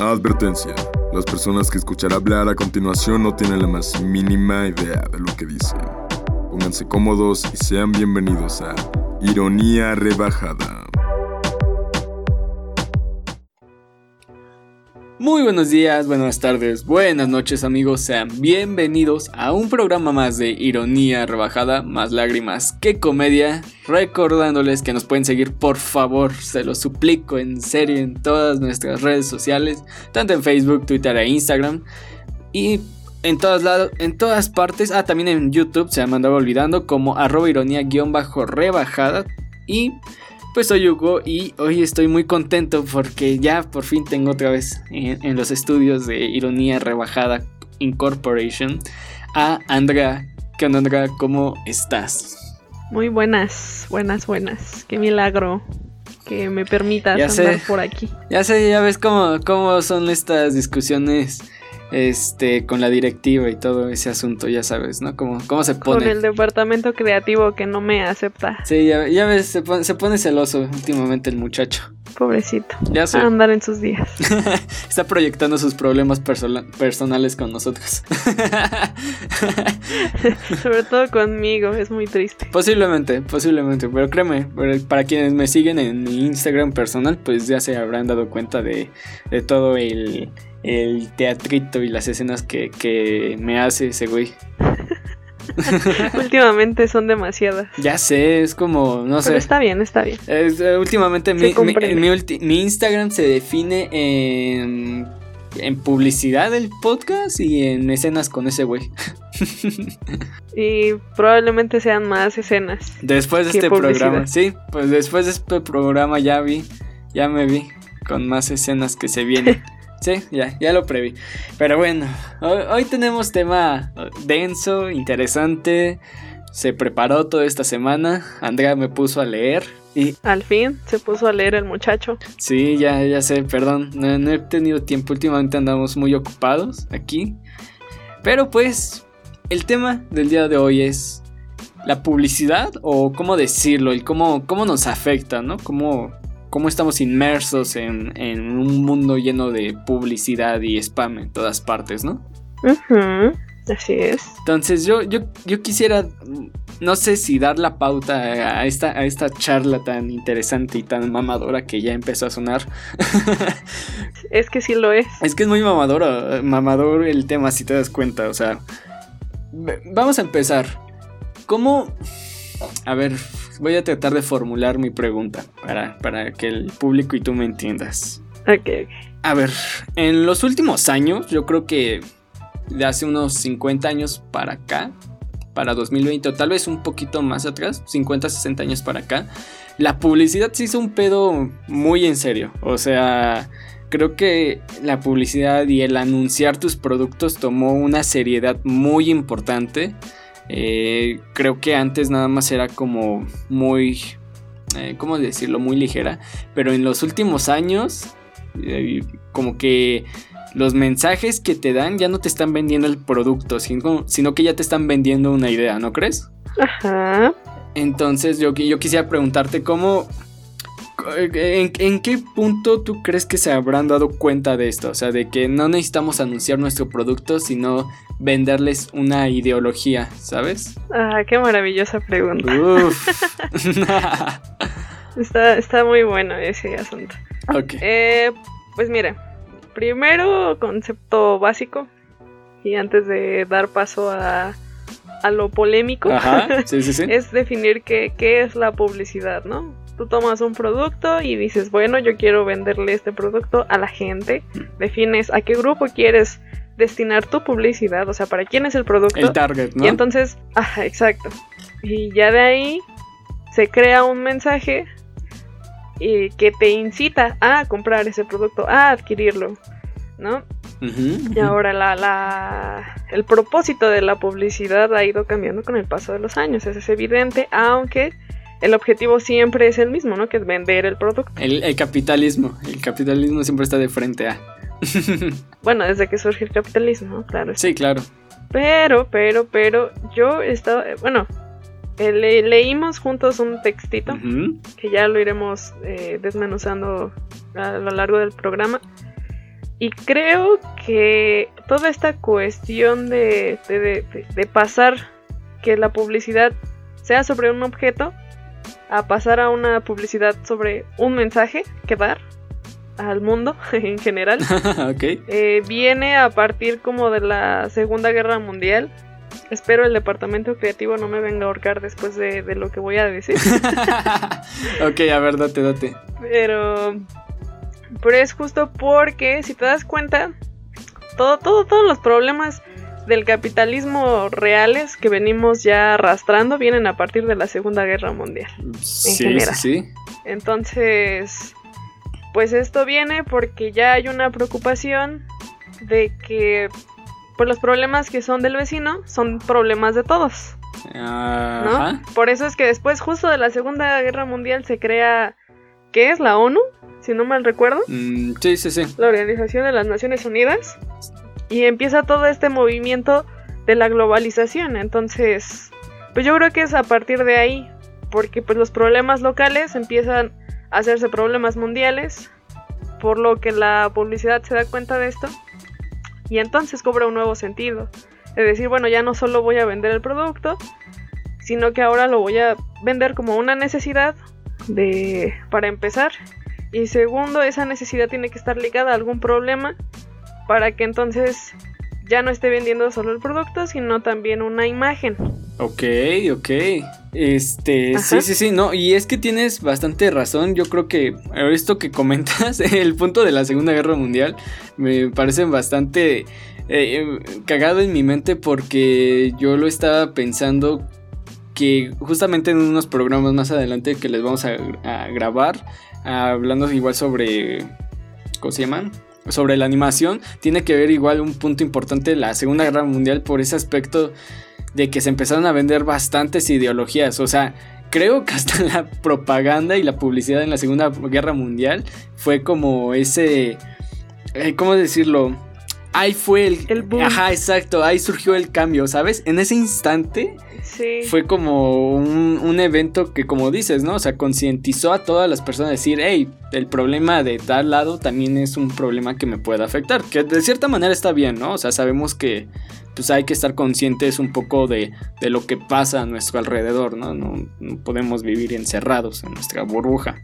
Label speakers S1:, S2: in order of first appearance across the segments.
S1: Advertencia. Las personas que escuchará hablar a continuación no tienen la más mínima idea de lo que dicen. Pónganse cómodos y sean bienvenidos a Ironía Rebajada.
S2: Muy buenos días, buenas tardes, buenas noches amigos, sean bienvenidos a un programa más de Ironía Rebajada, más lágrimas que comedia, recordándoles que nos pueden seguir por favor, se lo suplico en serio en todas nuestras redes sociales, tanto en Facebook, Twitter e Instagram y en todas lados, en todas partes, ah también en YouTube se me andaba olvidando como arroba ironía guion bajo rebajada y pues soy Hugo y hoy estoy muy contento porque ya por fin tengo otra vez en, los estudios de Ironía Rebajada Incorporation a Andrea. ¿Qué onda Andrea? ¿Cómo estás?
S3: Muy buenas, buenas, buenas. Qué milagro que me permitas andar por aquí.
S2: Ya sé, ya ves cómo, cómo son estas discusiones este, con la directiva y todo ese asunto, ya sabes, ¿no? ¿Cómo, cómo se pone?
S3: Con el departamento creativo que no me acepta.
S2: Sí, ya, ya ves, se pone, se pone, celoso últimamente el muchacho.
S3: Pobrecito. Ya sé. A andar en sus días.
S2: Está proyectando sus problemas personales con nosotros.
S3: Sobre todo conmigo, es muy triste.
S2: Posiblemente, posiblemente, pero créeme, para quienes me siguen en mi Instagram personal, pues ya se habrán dado cuenta de, de todo el el teatrito y las escenas que, me hace ese güey.
S3: últimamente son demasiadas.
S2: Ya sé, es como, no sé.
S3: Pero está bien, está bien.
S2: Eh, últimamente mi, mi, Instagram se define en, en publicidad del podcast y en escenas con ese güey.
S3: y probablemente sean más escenas.
S2: Después de este programa, sí, pues después de este programa ya vi, ya me vi con más escenas que se vienen. Sí, ya, ya lo preví. Pero bueno, hoy, tenemos tema denso, interesante. Se preparó toda esta semana. Andrea me puso a leer. Y...
S3: Al fin se puso a leer el muchacho.
S2: Sí, ya, ya sé, perdón. No, he tenido tiempo. Últimamente andamos muy ocupados aquí. Pero pues, el tema del día de hoy es la publicidad o cómo decirlo y cómo, cómo nos afecta, ¿no? Cómo, cómo estamos inmersos en, un mundo lleno de publicidad y spam en todas partes, ¿no?
S3: Así es.
S2: Entonces yo, yo, yo quisiera, no sé si dar la pauta a esta, a esta charla tan interesante y tan mamadora que ya empezó a sonar.
S3: es que sí lo es.
S2: Es que es muy mamadora, mamador el tema si te das cuenta, o sea, vamos a empezar. ¿Cómo... A ver, voy a tratar de formular mi pregunta para, para que el público y tú me entiendas.
S3: Ok,
S2: A ver, en los últimos años, yo creo que de hace unos 50 años para acá, para 2020 o tal vez un poquito más atrás, 50, 60 años para acá, la publicidad se hizo un pedo muy en serio. O sea, creo que la publicidad y el anunciar tus productos tomó una seriedad muy importante. Eh, creo que antes nada más era como muy, eh, ¿cómo decirlo? Muy ligera. Pero en los últimos años, eh, como que los mensajes que te dan ya no te están vendiendo el producto, sino, sino que ya te están vendiendo una idea, ¿no crees?
S3: Ajá.
S2: Entonces yo, yo quisiera preguntarte cómo... ¿En, ¿En, qué punto tú crees que se habrán dado cuenta de esto? O sea, de que no necesitamos anunciar nuestro producto, sino venderles una ideología, ¿sabes?
S3: Ah, qué maravillosa pregunta. está, está muy bueno ese asunto.
S2: Ok.
S3: Eh, pues mira, primero concepto básico y antes de dar paso a, a lo polémico, es definir qué, qué es la publicidad, ¿no? Tú tomas un producto y dices, bueno, yo quiero venderle este producto a la gente. Mm. Defines a qué grupo quieres destinar tu publicidad, o sea, para quién es el producto.
S2: El target, ¿no?
S3: Y entonces, ajá, exacto. Y ya de ahí se crea un mensaje y que te incita a comprar ese producto, a adquirirlo, ¿no? Y ahora la, la, el propósito de la publicidad ha ido cambiando con el paso de los años, eso es evidente, aunque el objetivo siempre es el mismo, ¿no? Que es vender el producto.
S2: El, el capitalismo, el capitalismo siempre está de frente a...
S3: bueno, desde que surge el capitalismo, claro.
S2: Sí, claro.
S3: Pero, pero, pero, yo he estado, bueno, eh, leímos juntos un textito que ya lo iremos eh, desmenuzando a lo largo del programa. Y creo que toda esta cuestión de, de, pasar que la publicidad sea sobre un objeto a pasar a una publicidad sobre un mensaje que dar al mundo en general eh, viene a partir como de la Segunda Guerra Mundial Espero el departamento creativo no me venga a ahorcar después de, lo que voy a decir.
S2: ok, a ver, date, date.
S3: Pero, pero es justo porque, si te das cuenta, todo, todo, todos los problemas del capitalismo reales que venimos ya arrastrando vienen a partir de la Segunda Guerra Mundial. Sí, sí, sí. Entonces, pues esto viene porque ya hay una preocupación de que pues los problemas que son del vecino son problemas de todos. ¿no? Por eso es que después, justo de la Segunda Guerra Mundial, se crea, ¿qué es la ONU? Si no mal recuerdo.
S2: Mm, sí, sí, sí.
S3: La Organización de las Naciones Unidas. Y empieza todo este movimiento de la globalización. Entonces, pues yo creo que es a partir de ahí, porque pues los problemas locales empiezan a hacerse problemas mundiales, por lo que la publicidad se da cuenta de esto y entonces cobra un nuevo sentido. Es decir, bueno, ya no solo voy a vender el producto, sino que ahora lo voy a vender como una necesidad de para empezar y segundo, esa necesidad tiene que estar ligada a algún problema para que entonces ya no esté vendiendo solo el producto, sino también una imagen.
S2: Ok, ok. Este, sí, sí, sí, no, y es que tienes bastante razón. Yo creo que esto que comentas, el punto de la Segunda Guerra Mundial, me parece bastante eh, cagado en mi mente porque yo lo estaba pensando que justamente en unos programas más adelante que les vamos a, a grabar, hablando igual sobre, ¿cómo se llaman? Sobre la animación, tiene que ver igual un punto importante la Segunda Guerra Mundial por ese aspecto de que se empezaron a vender bastantes ideologías. O sea, creo que hasta la propaganda y la publicidad en la Segunda Guerra Mundial fue como ese... Eh, ¿Cómo decirlo? Ahí fue el... el boom. Ajá, exacto, ahí surgió el cambio, ¿sabes? En ese instante sí. fue como un, un, evento que, como dices, ¿no? O sea, concientizó a todas las personas a decir, hey, el problema de tal lado también es un problema que me puede afectar. Que de cierta manera está bien, ¿no? O sea, sabemos que pues hay que estar conscientes un poco de, lo que pasa a nuestro alrededor, ¿no? ¿no? podemos vivir encerrados en nuestra burbuja.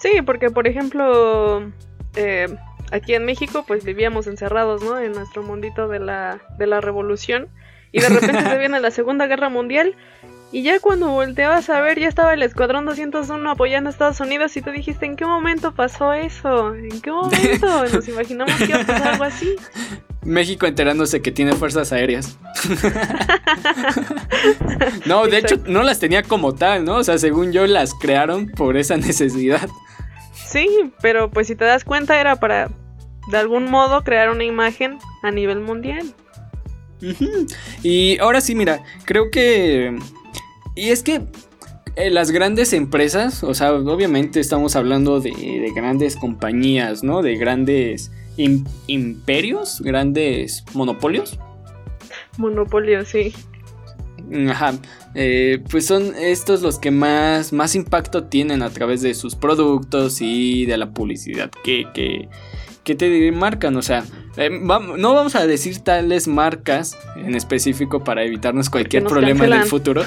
S3: Sí, porque por ejemplo, eh, aquí en México pues vivíamos encerrados, ¿no? En nuestro mundito de la, de la revolución. Y de repente se viene la Segunda Guerra Mundial y ya cuando volteabas a ver, ya estaba el Escuadrón 201 apoyando a Estados Unidos y tú dijiste, ¿en qué momento pasó eso? ¿En qué momento? Nos imaginamos que iba a pasar algo así.
S2: México enterándose que tiene fuerzas aéreas. no, de hecho no las tenía como tal, ¿no? O sea, según yo las crearon por esa necesidad.
S3: Sí, pero pues si te das cuenta era para de algún modo crear una imagen a nivel mundial.
S2: Y ahora sí, mira, creo que... Y es que eh, las grandes empresas, o sea, obviamente estamos hablando de, de grandes compañías, ¿no? De grandes imperios, grandes monopolios.
S3: Monopolios, sí.
S2: Ajá. Eh, pues son estos los que más, más impacto tienen a través de sus productos y de la publicidad que, que, que te marcan. O sea, eh, no vamos a decir tales marcas en específico para evitarnos cualquier problema en el futuro.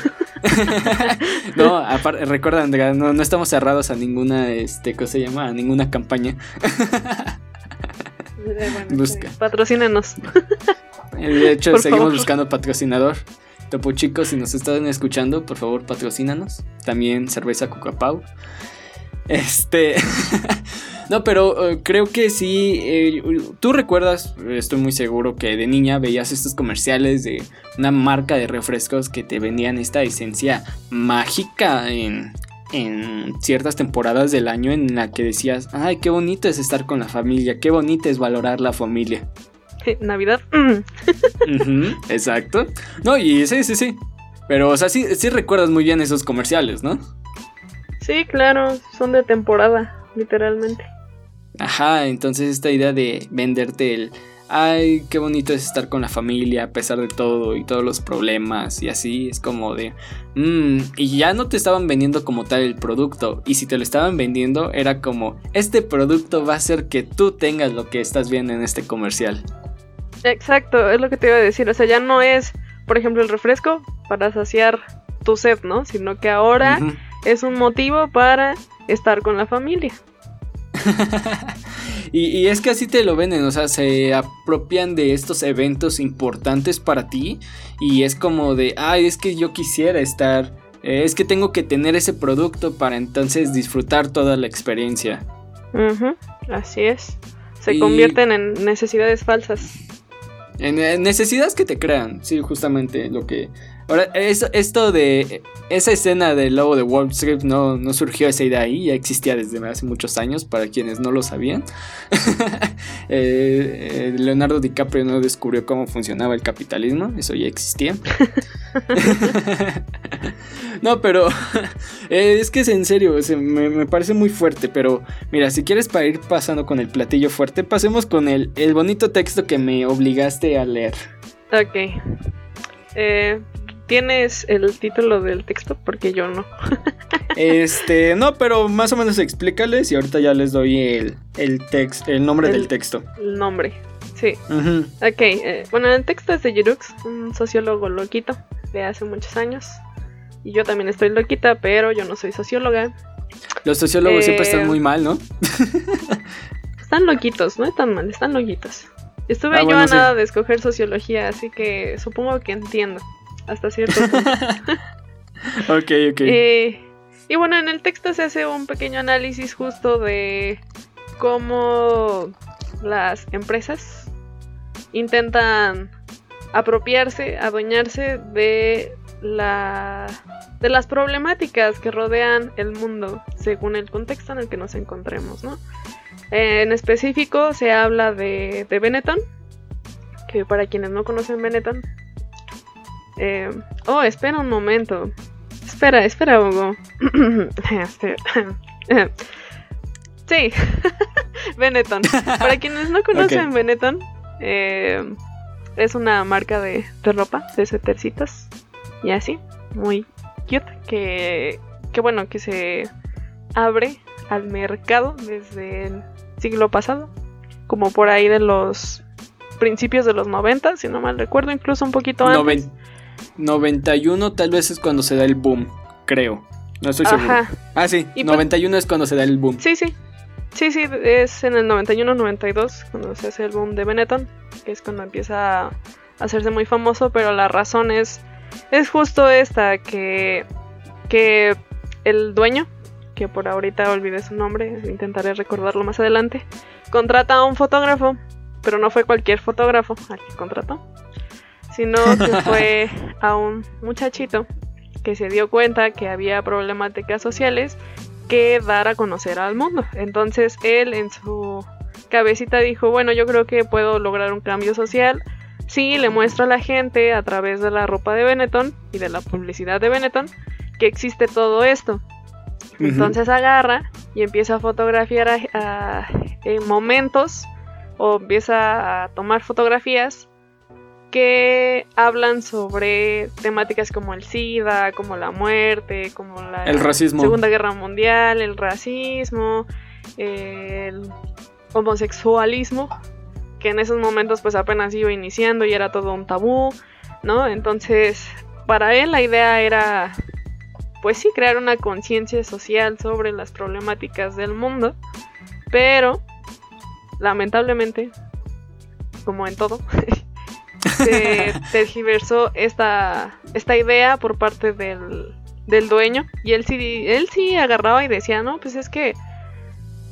S2: no, aparte, recuerda, no, no, estamos cerrados a ninguna, este, ¿cómo se llama? A ninguna campaña.
S3: Busca. Patrocínenos.
S2: De hecho, seguimos buscando patrocinador. Topo chicos, si nos están escuchando, por favor, patrocínanos. También cerveza Coca-Pau. Este. no, pero eh, creo que sí. Eh, tú recuerdas, estoy muy seguro que de niña veías estos comerciales de una marca de refrescos que te vendían esta esencia mágica en en ciertas temporadas del año en la que decías, ay, qué bonito es estar con la familia, qué bonito es valorar la familia.
S3: Navidad.
S2: exacto. No, y sí, sí, sí. Pero, o sea, sí, sí recuerdas muy bien esos comerciales, ¿no?
S3: Sí, claro, son de temporada, literalmente.
S2: Ajá, entonces esta idea de venderte el ay, qué bonito es estar con la familia a pesar de todo y todos los problemas y así. Es como de, mmm, y ya no te estaban vendiendo como tal el producto. Y si te lo estaban vendiendo, era como, este producto va a hacer que tú tengas lo que estás viendo en este comercial.
S3: Exacto, es lo que te iba a decir. O sea, ya no es, por ejemplo, el refresco para saciar tu sed, ¿no? Sino que ahora es un motivo para estar con la familia.
S2: y, es que así te lo venden, o sea, se apropian de estos eventos importantes para ti y es como de, ay, es que yo quisiera estar, eh, es que tengo que tener ese producto para entonces disfrutar toda la experiencia.
S3: así es. Se convierten en necesidades falsas.
S2: En necesidades que te crean, sí, justamente lo que Ahora, esto de esa escena del lobo de Wall Street no, no surgió esa idea ahí, ya existía desde hace muchos años, para quienes no lo sabían. Eh, eh, Leonardo DiCaprio no descubrió cómo funcionaba el capitalismo, eso ya existía. no, pero eh, es que es en serio, me, me, parece muy fuerte, pero mira, si quieres para ir pasando con el platillo fuerte, pasemos con el, el bonito texto que me obligaste a leer.
S3: Ok. Eh, ¿Tienes el título del texto? Porque yo no.
S2: este, no, pero más o menos explícales y ahorita ya les doy el, el, el nombre del texto.
S3: El nombre, sí. Ok, eh, bueno, el texto es de Yurux, un sociólogo loquito de hace muchos años. Y yo también estoy loquita, pero yo no soy socióloga.
S2: Los sociólogos siempre están eh, muy mal, ¿no?
S3: están loquitos, no están mal, están loquitos. Estuve ah, yo a nada de escoger sociología, así que supongo que entiendo hasta cierto punto.
S2: ok, ok.
S3: Eh, y bueno, en el texto se hace un pequeño análisis justo de cómo las empresas intentan apropiarse, adueñarse de la de las problemáticas que rodean el mundo según el contexto en el que nos encontremos, ¿no? En específico se habla de, de Benetton, que para quienes no conocen Benetton, eh, oh, espera un momento. Espera, espera, Hugo. Este, sí, Benetton. Para quienes no conocen Benetton, eh, es una marca de, ropa, de suetercitos y así, muy cute, que, que bueno, que se abre al mercado desde el siglo pasado, como por ahí de los principios de los 90, si no mal recuerdo, incluso un poquito antes.
S2: 91 tal vez es cuando se da el boom, creo. No estoy seguro. Ah, sí, 91 pues es cuando se da el boom.
S3: Sí, sí. Sí, sí, es en el 91-92 cuando se hace el boom de Benetton, que es cuando empieza a hacerse muy famoso, pero la razón es, es justo esta, que, que el dueño, que por ahorita olvidé su nombre, intentaré recordarlo más adelante, contrata a un fotógrafo, pero no fue cualquier fotógrafo al que contrató, sino que fue a un muchachito que se dio cuenta que había problemáticas sociales que dar a conocer al mundo. Entonces él en su cabecita dijo, bueno, yo creo que puedo lograr un cambio social si le muestro a la gente a través de la ropa de Benetton y de la publicidad de Benetton que existe todo esto. Entonces agarra y empieza a fotografiar a, momentos o empieza a tomar fotografías que hablan sobre temáticas como el SIDA, como la muerte, como la Segunda Guerra Mundial, el racismo, el homosexualismo, que en esos momentos pues apenas iba iniciando y era todo un tabú, ¿no? Entonces, para él la idea era pues sí crear una conciencia social sobre las problemáticas del mundo, pero lamentablemente, como en todo, se tergiversó esta, esta idea por parte del, del dueño y él sí, él sí agarraba y decía, no, pues es que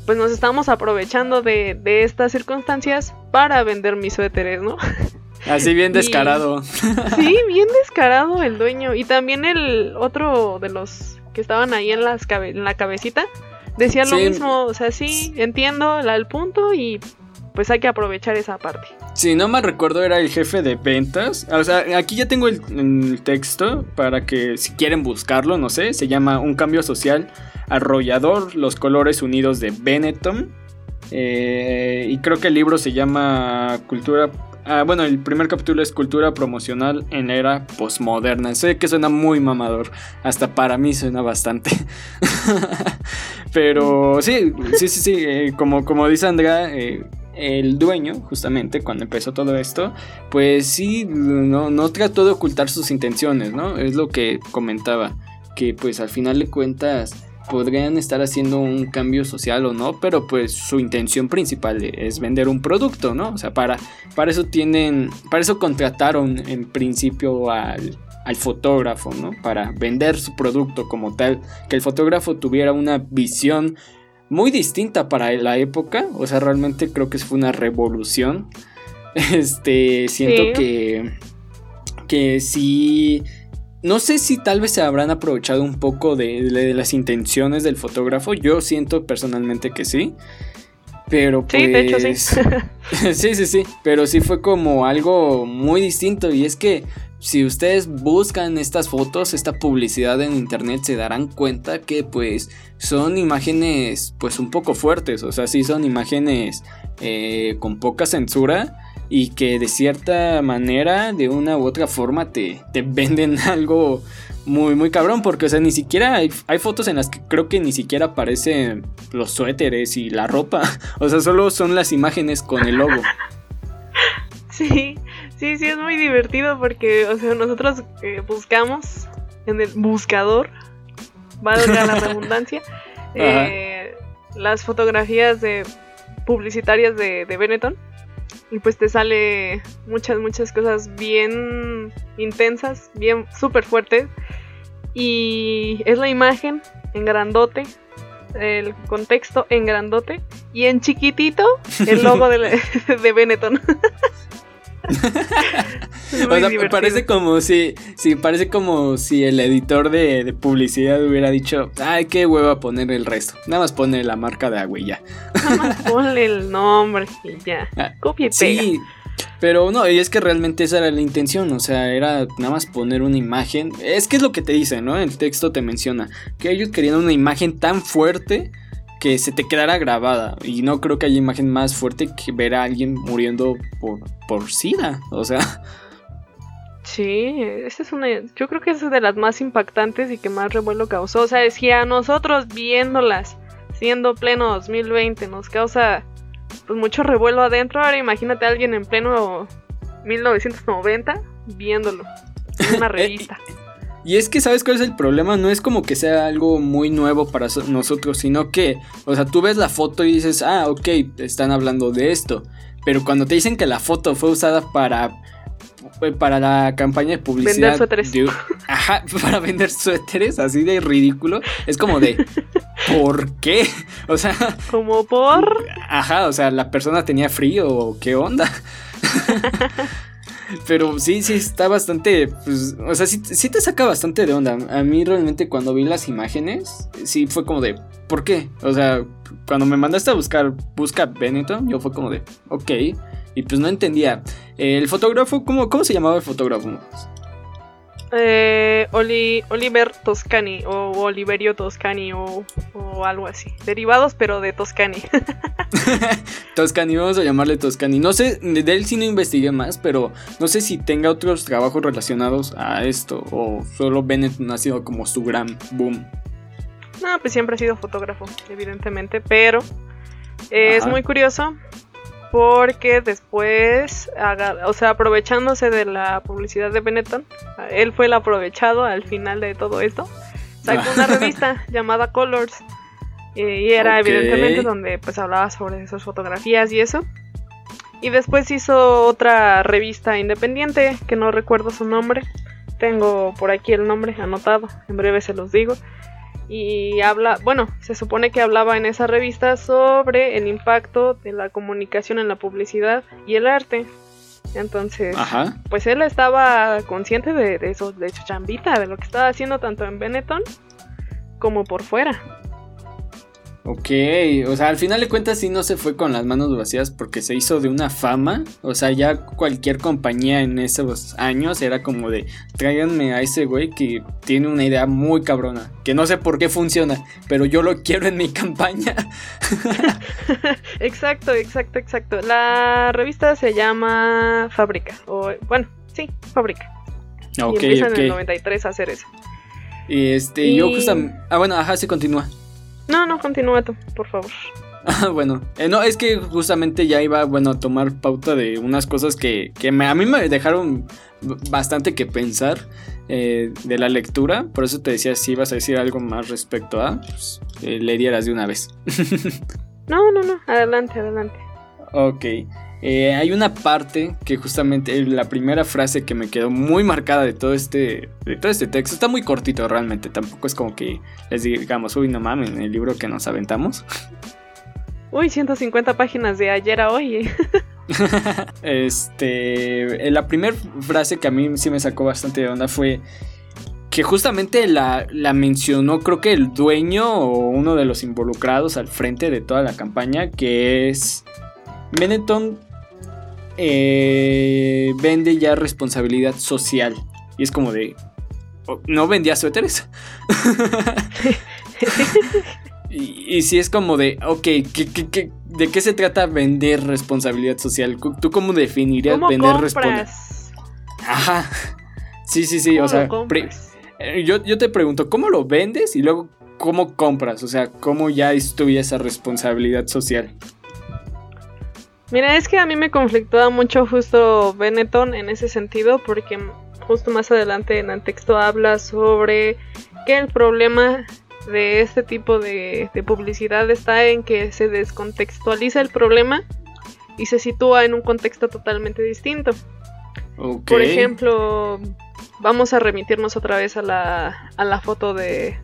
S3: pues nos estamos aprovechando de, de estas circunstancias para vender mis suéteres, ¿no?
S2: Así bien descarado.
S3: sí, bien descarado el dueño. Y también el otro de los que estaban ahí en, las en la cabecita decía lo mismo. O sea, sí, entiendo el punto y pues hay que aprovechar esa parte.
S2: Si no me recuerdo, era el jefe de ventas. O sea, aquí ya tengo el, texto para que si quieren buscarlo, no sé. Se llama Un cambio social arrollador, los colores unidos de Benetton. Eh, y creo que el libro se llama Cultura Ah, bueno, el primer capítulo es cultura promocional en era postmoderna. Sé que suena muy mamador. Hasta para mí suena bastante. Pero sí, sí, sí, sí. Eh, como, como dice Andrea, eh, el dueño, justamente, cuando empezó todo esto, pues sí, no, no trató de ocultar sus intenciones, ¿no? Es lo que comentaba. Que pues al final de cuentas podrían estar haciendo un cambio social o no, pero pues su intención principal es vender un producto, ¿no? O sea, para, para eso tienen, para eso contrataron en principio al, al fotógrafo, ¿no? Para vender su producto como tal, que el fotógrafo tuviera una visión muy distinta para la época, o sea, realmente creo que fue una revolución. Este, siento que que sí no sé si tal vez se habrán aprovechado un poco de, las intenciones del fotógrafo. Yo siento personalmente que sí. Pero pues. Sí, de hecho sí. Sí, sí, sí. Pero sí fue como algo muy distinto. Y es que si ustedes buscan estas fotos, esta publicidad en internet, se darán cuenta que pues son imágenes pues un poco fuertes. O sea, sí son imágenes eh, con poca censura y que de cierta manera, de una u otra forma, te, te venden algo muy, muy cabrón, porque, o sea, ni siquiera hay, fotos en las que creo que ni siquiera aparecen los suéteres y la ropa, o sea, solo son las imágenes con el logo.
S3: Sí, sí, sí, es muy divertido porque, o sea, nosotros eh, buscamos en el buscador, valga la redundancia, eh, las fotografías de publicitarias de, de Benetton y pues te sale muchas, muchas cosas bien intensas, bien súper fuertes. Y es la imagen en grandote, el contexto en grandote y en chiquitito el logo de, de Benetton.
S2: o sea, parece como si, si, parece como si el editor de, publicidad hubiera dicho, ay, qué hueva poner el resto. Nada más pone la marca de agua y ya.
S3: Nada más ponle el nombre y ya. Ah, Copia y pega. Sí,
S2: pero no, y es que realmente esa era la intención, o sea, era nada más poner una imagen. Es que es lo que te dice, ¿no? El texto te menciona que ellos querían una imagen tan fuerte que se te quedara grabada. Y no creo que haya imagen más fuerte que ver a alguien muriendo por, por SIDA. O sea.
S3: Sí, esa es una. Yo creo que es de las más impactantes y que más revuelo causó. O sea, si a nosotros viéndolas, siendo pleno 2020, nos causa pues mucho revuelo adentro, ahora imagínate a alguien en pleno 1990 viéndolo en una eh, revista.
S2: Y es que, ¿sabes cuál es el problema? No es como que sea algo muy nuevo para nosotros, sino que, o sea, tú ves la foto y dices, ah, ok, están hablando de esto. Pero cuando te dicen que la foto fue usada para para la campaña de publicidad.
S3: Vender suéteres.
S2: ajá, para vender suéteres, así de ridículo. Es como de, ¿por qué? O sea.
S3: ¿Como por?
S2: Ajá, o sea, la persona tenía frío o qué onda. Pero sí, sí, está bastante. Pues, o sea, sí, sí, te saca bastante de onda. A mí realmente cuando vi las imágenes, sí fue como de. ¿Por qué? O sea, cuando me mandaste a buscar, busca Benetton, yo fue como de. Ok. Y pues no entendía. El fotógrafo, ¿cómo, cómo se llamaba el fotógrafo?
S3: Eh, Oliver Toscani o Oliverio Toscani o, algo así. Derivados, pero de Toscani.
S2: Toscani, vamos a llamarle Toscani. No sé, de él sí no investigué más, pero no sé si tenga otros trabajos relacionados a esto o solo Bennett ha sido como su gran boom.
S3: No, pues siempre ha sido fotógrafo, evidentemente, pero es muy curioso porque después, o sea, aprovechándose de la publicidad de Benetton, él fue el aprovechado al final de todo esto, sacó una revista llamada Colors y era evidentemente donde pues hablaba sobre esas fotografías y eso. Y después hizo otra revista independiente que no recuerdo su nombre. Tengo por aquí el nombre anotado, en breve se los digo y habla, bueno, se supone que hablaba en esa revista sobre el impacto de la comunicación en la publicidad y el arte. Entonces, pues él estaba consciente de, eso, de su chambita, de lo que estaba haciendo tanto en Benetton como por fuera.
S2: Ok, o sea, al final de cuentas sí no se fue con las manos vacías porque se hizo de una fama. O sea, ya cualquier compañía en esos años era como de tráiganme a ese güey que tiene una idea muy cabrona. Que no sé por qué funciona, pero yo lo quiero en mi campaña.
S3: exacto, exacto, exacto. La revista se llama Fábrica. O, bueno, sí, Fábrica. Ok, y empiezan en el 93 a hacer eso.
S2: Y este, yo justamente. Ah, bueno, ajá, sí continúa.
S3: No, no, continúa tú, por favor.
S2: Ah, bueno, eh, no, es que justamente ya iba, bueno, a tomar pauta de unas cosas que, que a mí me dejaron bastante que pensar eh, de la lectura. Por eso te decía si ibas a decir algo más respecto a, pues, eh, le dieras de una vez.
S3: no, no, no, adelante, adelante.
S2: Ok. Eh, hay una parte que justamente la primera frase que me quedó muy marcada de todo este de todo este texto. Está muy cortito realmente. Tampoco es como que les digamos uy no mames el libro que nos aventamos
S3: uy 150 páginas de ayer a hoy
S2: este eh, la primera frase que a mí sí me sacó bastante de onda fue que justamente la, la mencionó creo que el dueño o uno de los involucrados al frente de toda la campaña que es Benetton eh, vende ya responsabilidad social. Y es como de... Oh, no vendía suéteres. y, si es como de, ok, de qué se trata vender responsabilidad social? ¿Tú cómo definirías vender responsabilidad? Ajá. Sí, sí, sí. O sea, eh, yo, yo te pregunto, ¿cómo lo vendes? Y luego, ¿cómo compras? O sea, ¿cómo ya estudia esa responsabilidad social?
S3: Mira, es que a mí me conflictúa mucho justo Benetton en ese sentido, porque justo más adelante en el texto habla sobre que el problema de este tipo de, publicidad está en que se descontextualiza el problema y se sitúa en un contexto totalmente distinto. Por ejemplo, vamos a remitirnos otra vez a la, a la foto de,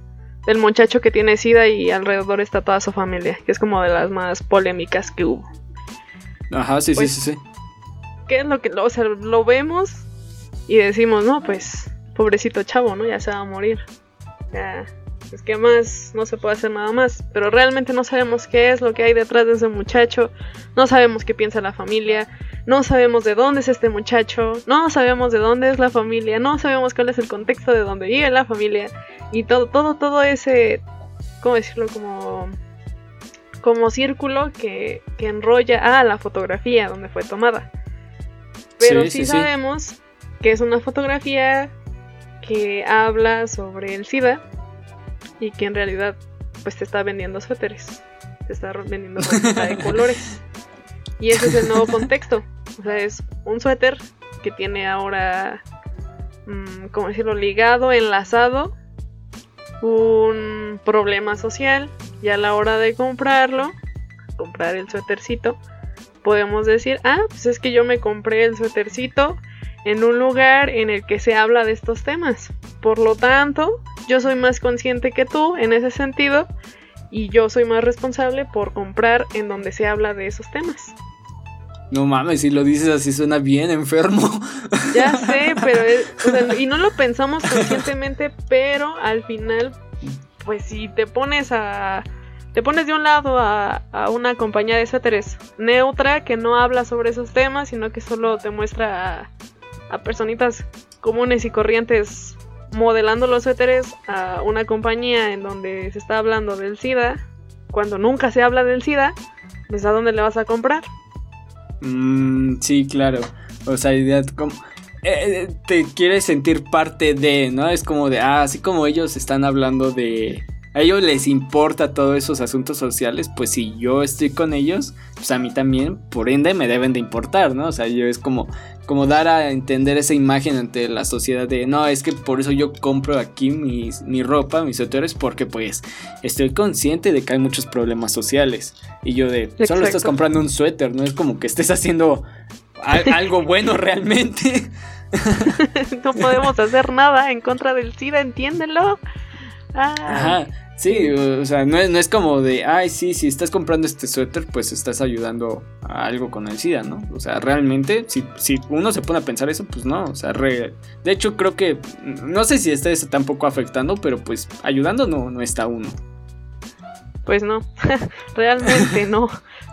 S3: del muchacho que tiene sida y alrededor está toda su familia, que es como de las más polémicas que hubo.
S2: Ajá, sí, sí, pues, sí, sí.
S3: ¿Qué es lo que, o sea, lo vemos y decimos, no, pues, pobrecito chavo, ¿no? Ya se va a morir. Ya, es que más, no se puede hacer nada más. Pero realmente no sabemos qué es lo que hay detrás de ese muchacho. No sabemos qué piensa la familia. No sabemos de dónde es este muchacho. No sabemos de dónde es la familia. No sabemos cuál es el contexto de dónde vive la familia. Y todo, todo, todo ese, ¿cómo decirlo? Como como círculo que, enrolla a la fotografía donde fue tomada. Pero sí, sabemos que es una fotografía que habla sobre el SIDA y que en realidad pues te está vendiendo suéteres, te está vendiendo de colores. Y ese es el nuevo contexto. O sea, es un suéter que tiene ahora, mm, ¿cómo decirlo?, ligado, enlazado, un problema social y a la hora de comprarlo, comprar el suétercito, podemos decir, ah, pues es que yo me compré el suétercito en un lugar en el que se habla de estos temas. Por lo tanto, yo soy más consciente que tú en ese sentido y yo soy más responsable por comprar en donde se habla de esos temas.
S2: No mames, si lo dices así suena bien enfermo.
S3: Ya sé, pero y no lo pensamos conscientemente, pero al final pues si te pones a te pones de un lado a, una compañía de suéteres neutra que no habla sobre esos temas, sino que solo te muestra a, a personitas comunes y corrientes modelando los suéteres a una compañía en donde se está hablando del SIDA, cuando nunca se habla del SIDA, pues a dónde le vas a comprar.
S2: Mm, sí, claro. O sea, idea como eh, te quieres sentir parte de, ¿no? Es como de, ah, así como ellos están hablando de... A ellos les importa todos esos asuntos sociales, pues si yo estoy con ellos, pues a mí también, por ende, me deben de importar, ¿no? O sea, yo es como, como dar a entender esa imagen ante la sociedad de, no, es que por eso yo compro aquí mi ropa, mis suéteres, porque pues estoy consciente de que hay muchos problemas sociales. Y yo de, solo estás comprando un suéter, no es como que estés haciendo algo bueno realmente.
S3: no podemos hacer nada en contra del SIDA, entiéndelo.
S2: Ajá, sí, o sea, no es, no es como de, ay, sí, si estás comprando este suéter, pues estás ayudando a algo con el SIDA, ¿no? O sea, realmente, si, si uno se pone a pensar eso, pues no, o sea, de hecho creo que, no sé si está tampoco afectando, pero pues ayudando no, no está uno.
S3: Pues no, realmente no,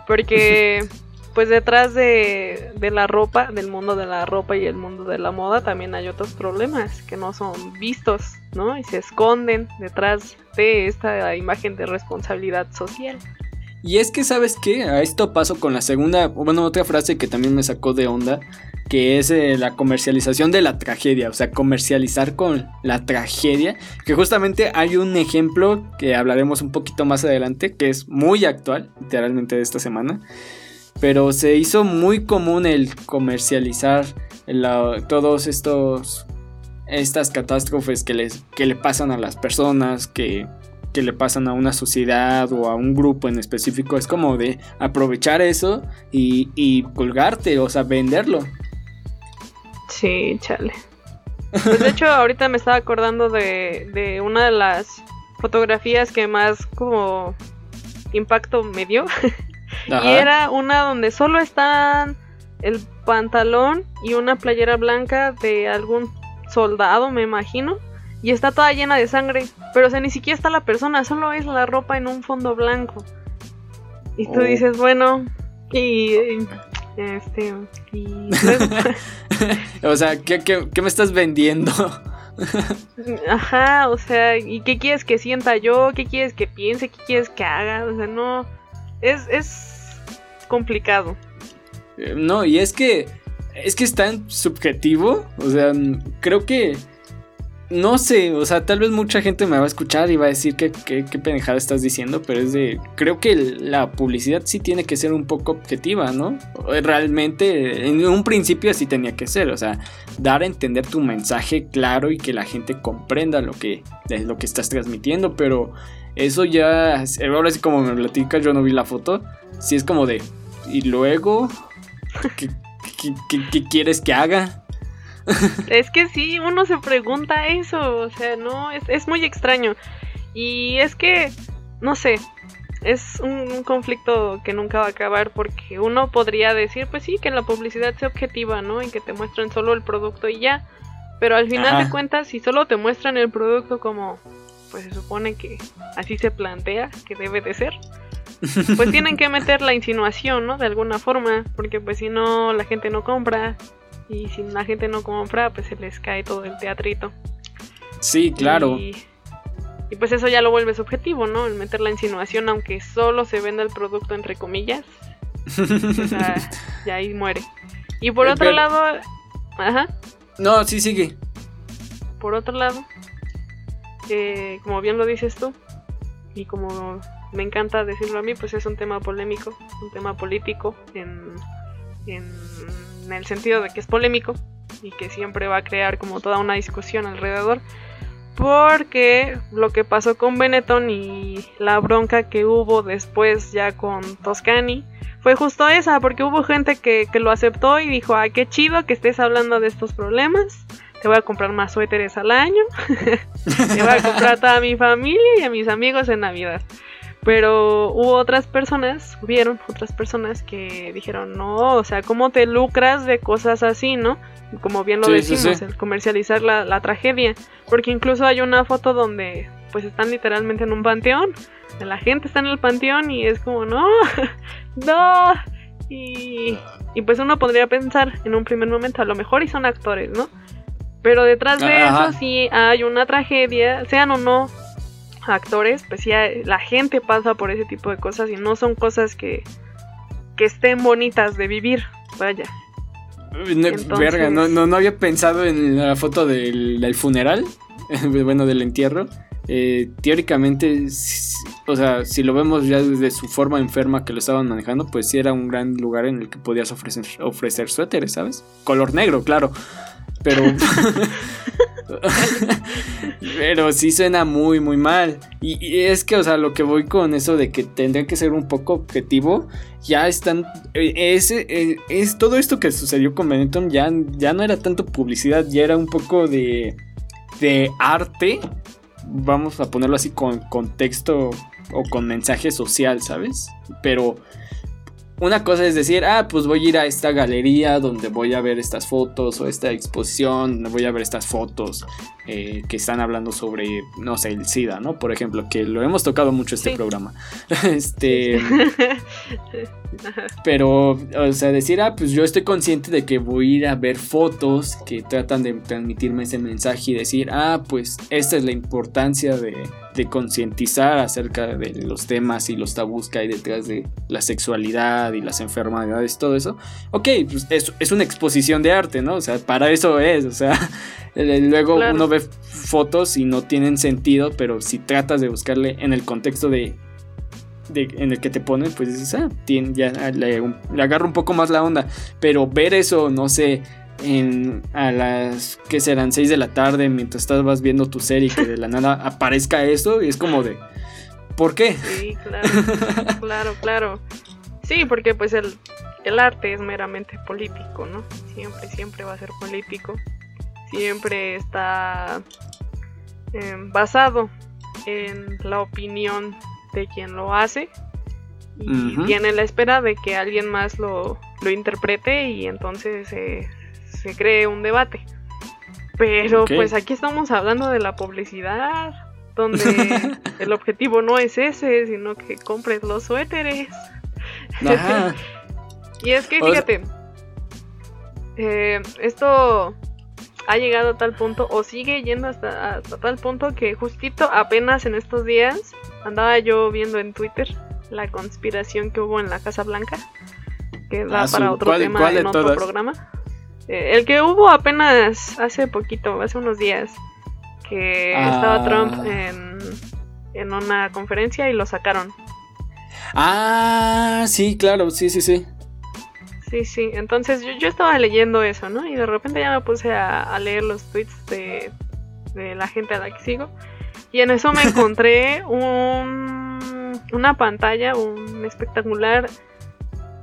S3: porque pues detrás de, la ropa, del mundo de la ropa y el mundo de la moda, también hay otros problemas que no son vistos, ¿no? Y se esconden detrás de esta imagen de responsabilidad social.
S2: Y es que, ¿sabes qué? A esto paso con la segunda, bueno, otra frase que también me sacó de onda, que es eh, la comercialización de la tragedia, o sea, comercializar con la tragedia, que justamente hay un ejemplo que hablaremos un poquito más adelante, que es muy actual, literalmente de esta semana, pero se hizo muy común el comercializar todos estos estas catástrofes que les que le pasan a las personas que que le pasan a una sociedad o a un grupo en específico. Es como de aprovechar eso y, colgarte, o sea, venderlo.
S3: Sí, chale. Pues de hecho, ahorita me estaba acordando de, de una de las fotografías que más como impacto me dio. y era una donde solo están el pantalón y una playera blanca de algún soldado, me imagino y está toda llena de sangre, pero o sea, ni siquiera está la persona, solo es la ropa en un fondo blanco. Y tú oh. dices, bueno, y este y
S2: o sea, ¿qué, ¿qué, me estás vendiendo?
S3: Ajá, o sea, ¿y qué quieres que sienta yo? ¿Qué quieres que piense? ¿Qué quieres que haga? O sea, no es es complicado.
S2: Eh, no, y es que es que es tan subjetivo, o sea, creo que no sé, o sea, tal vez mucha gente me va a escuchar y va a decir que qué pendejada estás diciendo, pero es de, creo que la publicidad sí tiene que ser un poco objetiva, ¿no? Realmente, en un principio así tenía que ser, o sea, dar a entender tu mensaje claro y que la gente comprenda lo que, lo que estás transmitiendo, pero eso ya, ahora sí como me platicas, yo no vi la foto, sí es como de, y luego, qué, qué quieres que haga?
S3: es que sí, uno se pregunta eso, o sea, no, es, es muy extraño. Y es que, no sé, es un, conflicto que nunca va a acabar porque uno podría decir, pues sí, que la publicidad sea objetiva, ¿no? Y que te muestren solo el producto y ya. Pero al final de cuentas, si solo te muestran el producto como, pues se supone que así se plantea que debe de ser, pues tienen que meter la insinuación, ¿no? De alguna forma, porque pues si no, la gente no compra y si la gente no compra, pues se les cae todo el teatrito.
S2: Sí, claro.
S3: Y, pues eso ya lo vuelve subjetivo, ¿no? El meter la insinuación, aunque solo se venda el producto entre comillas. o sea, ya ahí muere. Y por otro lado. Ajá.
S2: No, sí, sigue.
S3: Por otro lado, eh, como bien lo dices tú, y como me encanta decirlo a mí, pues es un tema polémico, un tema político en, en en el sentido de que es polémico y que siempre va a crear como toda una discusión alrededor. Porque lo que pasó con Benetton y la bronca que hubo después ya con Toscani fue justo esa, porque hubo gente que, lo aceptó y dijo, ay, qué chido que estés hablando de estos problemas, te voy a comprar más suéteres al año, te voy a comprar a toda mi familia y a mis amigos en Navidad. Pero hubo otras personas, hubieron otras personas que dijeron, no, o sea, ¿cómo te lucras de cosas así, no? Como bien lo decimos, el comercializar la, la, tragedia. Porque incluso hay una foto donde pues están literalmente en un panteón. La gente está en el panteón y es como, no, no. Y, y pues uno podría pensar en un primer momento, a lo mejor y son actores, ¿no? Pero detrás de eso sí hay una tragedia, sean o no actores, pues ya la gente pasa por ese tipo de cosas y no son cosas que, que estén bonitas de vivir, vaya.
S2: verga, no, no, había pensado en la foto del, funeral, bueno, del entierro. Eh, teóricamente, o sea, si lo vemos ya desde su forma enferma que lo estaban manejando, pues sí era un gran lugar en el que podías ofrecer, ofrecer suéteres, ¿sabes? Color negro, claro. Pero. pero sí suena muy, muy mal. Y, es que, o sea, lo que voy con eso de que tendría que ser un poco objetivo, ya están. Eh, es, eh, es, todo esto que sucedió con Benetton ya, ya no era tanto publicidad, ya era un poco de, de arte. Vamos a ponerlo así con contexto o con mensaje social, ¿sabes? Pero una cosa es decir, ah, pues voy a ir a esta galería donde voy a ver estas fotos o esta exposición, donde voy a ver estas fotos eh, que están hablando sobre, no sé, el SIDA, ¿no? Por ejemplo, que lo hemos tocado mucho este programa. este. pero, o sea, decir, ah, pues yo estoy consciente de que voy a ir a ver fotos que tratan de transmitirme ese mensaje y decir, ah, pues esta es la importancia de, de concientizar acerca de los temas y los tabús que hay detrás de la sexualidad y las enfermedades, todo eso. Ok, pues es, es una exposición de arte, ¿no? O sea, para eso es, o sea, luego uno ve fotos y no tienen sentido, pero si tratas de buscarle en el contexto de, en el que te ponen, pues dices, ah, ya le, agarro un poco más la onda. Pero ver eso, no sé, en, a las que serán 6 de la tarde mientras estás viendo tu serie que de la nada aparezca eso y es como de ¿por qué?
S3: Sí, claro, claro, claro. Sí, porque pues el, el arte es meramente político, ¿no? Siempre, siempre va a ser político siempre está em, basado en la opinión de quien lo hace y tiene la espera de que alguien más lo, interprete y entonces se cree un debate. Pero pues aquí estamos hablando de la publicidad, donde el objetivo no es ese, sino que compres los suéteres. y es que fíjate, eh, esto ha llegado a tal punto o sigue yendo hasta, tal punto que justito apenas en estos días andaba yo viendo en Twitter la conspiración que hubo en la Casa Blanca, que da ah, para otro tema en otro programa. Eh, el que hubo apenas hace poquito, hace unos días, que estaba ah. Trump en, en una conferencia y lo sacaron.
S2: Ah, sí, claro, sí, sí, sí.
S3: Sí, sí, entonces yo, estaba leyendo eso, ¿no? Y de repente ya me puse a, leer los tweets de, la gente a la que sigo. Y en eso me encontré un, una pantalla, un espectacular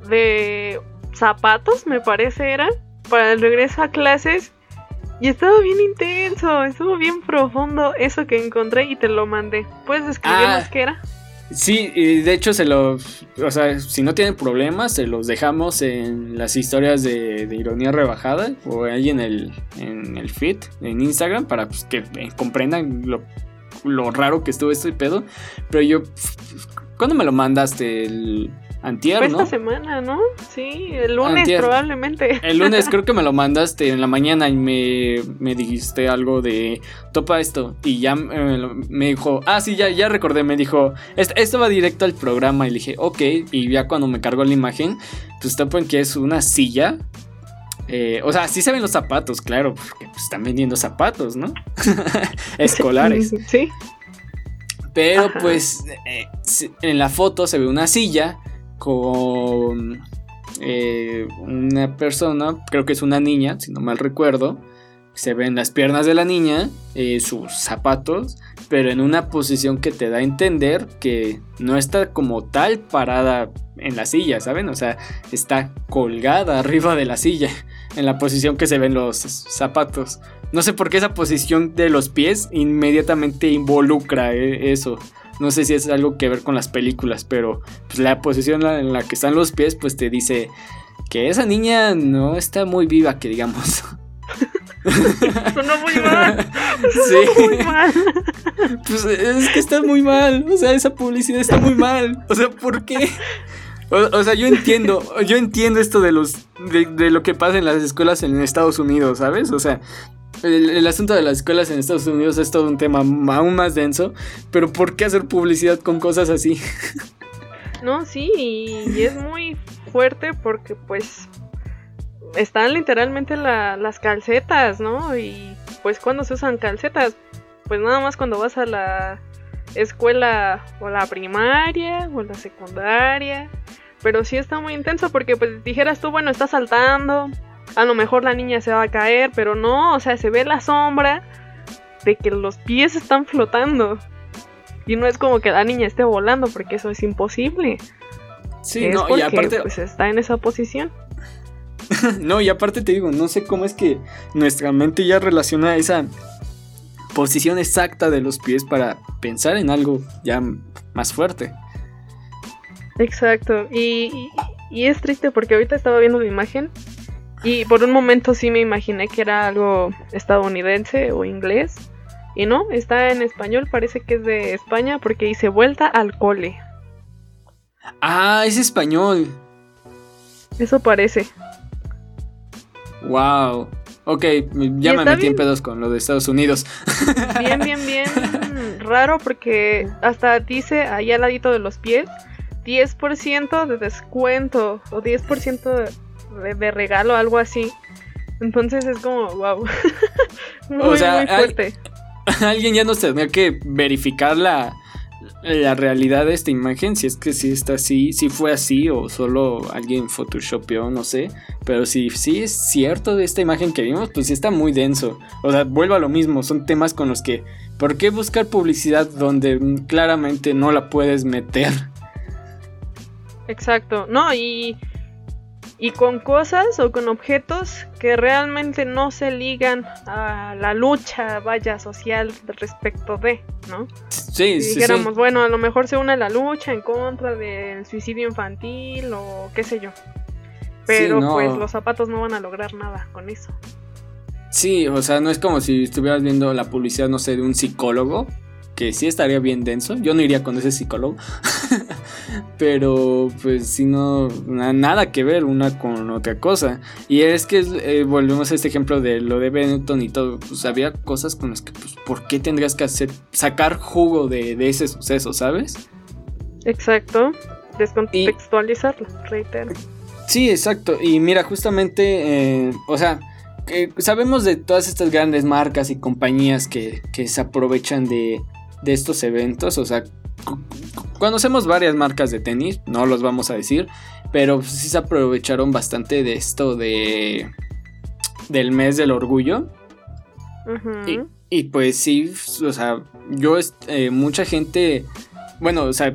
S3: de zapatos, me parece era, para el regreso a clases. Y estaba bien intenso, estuvo bien profundo eso que encontré y te lo mandé. ¿Puedes describirnos ah, qué era?
S2: Sí, y de hecho se los, o sea, si no tienen problemas, se los dejamos en las historias de, ironía rebajada o ahí en el, en el feed, en Instagram, para pues, que eh, comprendan lo, lo, raro que estuvo este pedo. Pero yo, ¿cuándo me lo mandaste? El, Antier,
S3: Esta semana, ¿no? Sí, el lunes probablemente.
S2: El lunes creo que me lo mandaste en la mañana y me, me dijiste algo de topa esto. Y ya me dijo, ah, sí, ya, ya recordé, me dijo, esto, va directo al programa. Y le dije, ok. Y ya cuando me cargó la imagen, pues topa en que es una silla. Eh, o sea, sí se ven los zapatos, claro, porque pues, están vendiendo zapatos, ¿no? Escolares.
S3: Sí.
S2: Pero pues eh, en la foto se ve una silla con eh, una persona, creo que es una niña, si no mal recuerdo. Se ven las piernas de la niña, eh, sus zapatos, pero en una posición que te da a entender que no está como tal parada en la silla, ¿saben? O sea, está colgada arriba de la silla, en la posición que se ven los zapatos. No sé por qué esa posición de los pies inmediatamente involucra eh, eso. No sé si es algo que ver con las películas, pero pues, la posición en la que están los pies, pues te dice que esa niña no está muy viva, que digamos.
S3: Sonó muy mal. Sí. Muy mal.
S2: Pues es que está muy mal. O sea, esa publicidad está muy mal. O sea, ¿por qué? O, sea, yo entiendo, yo entiendo esto de los de, de, lo que pasa en las escuelas en Estados Unidos, ¿sabes? O sea, el, asunto de las escuelas en Estados Unidos es todo un tema aún más denso, pero ¿por qué hacer publicidad con cosas así?
S3: No, sí, y es muy fuerte porque pues están literalmente las calcetas, ¿no? Y pues cuando se usan calcetas, pues nada más cuando vas a la escuela o la primaria o la secundaria. Pero sí está muy intenso porque pues dijeras tú, bueno, estás saltando, a lo mejor la niña se va a caer, pero no, o sea, se ve la sombra de que los pies están flotando. Y no es como que la niña esté volando, porque eso es imposible. Sí, no, y aparte pues está en esa posición.
S2: no, y aparte te digo, no sé cómo es que nuestra mente ya relaciona esa posición exacta de los pies para pensar en algo ya más fuerte.
S3: Exacto. Y, Y es triste porque ahorita estaba viendo la imagen y por un momento sí me imaginé que era algo estadounidense o inglés. Y no, está en español, parece que es de España porque dice vuelta al cole.
S2: Ah, es español.
S3: Eso parece.
S2: Wow. Ok, ya me metí en pedos con lo de Estados Unidos.
S3: Bien, bien, bien raro porque hasta dice ahí al ladito de los pies 10% de descuento o 10% de, de regalo, algo así. Entonces es como, wow. muy, muy fuerte.
S2: alguien ya nos tendría que verificar la, la realidad de esta imagen, si es que si está así, si fue así o solo alguien photoshopeó, no sé, pero si sí es cierto de esta imagen que vimos, pues sí está muy denso. O sea, vuelvo a lo mismo, son temas con los que ¿por qué buscar publicidad donde claramente no la puedes meter?
S3: Exacto, no, y y con cosas o con objetos que realmente no se ligan a la lucha, vaya, social respecto de, ¿no?
S2: Sí,
S3: si dijéramos, bueno, a lo mejor se une la lucha en contra del suicidio infantil o qué sé yo. Pero pues los zapatos no van a lograr nada con eso.
S2: Sí, o sea, no es como si estuvieras viendo la publicidad, no sé, de un psicólogo que sí estaría bien denso. Yo no iría con ese psicólogo. Pero pues si no, nada que ver una con otra cosa. Y es que eh, volvemos a este ejemplo de lo de Benetton y todo. Pues había cosas con las que, pues, ¿por qué tendrías que hacer, sacar jugo de, ese suceso, sabes?
S3: Exacto. Descontextualizarlo, reitero.
S2: Sí, exacto. Y mira, justamente, eh, o sea, sabemos de todas estas grandes marcas y compañías que, que se aprovechan de, de estos eventos. O sea, conocemos varias marcas de tenis, no los vamos a decir, pero sí se aprovecharon bastante de esto de del mes del orgullo. y, pues sí, o sea, yo, eh, mucha gente, bueno, o sea,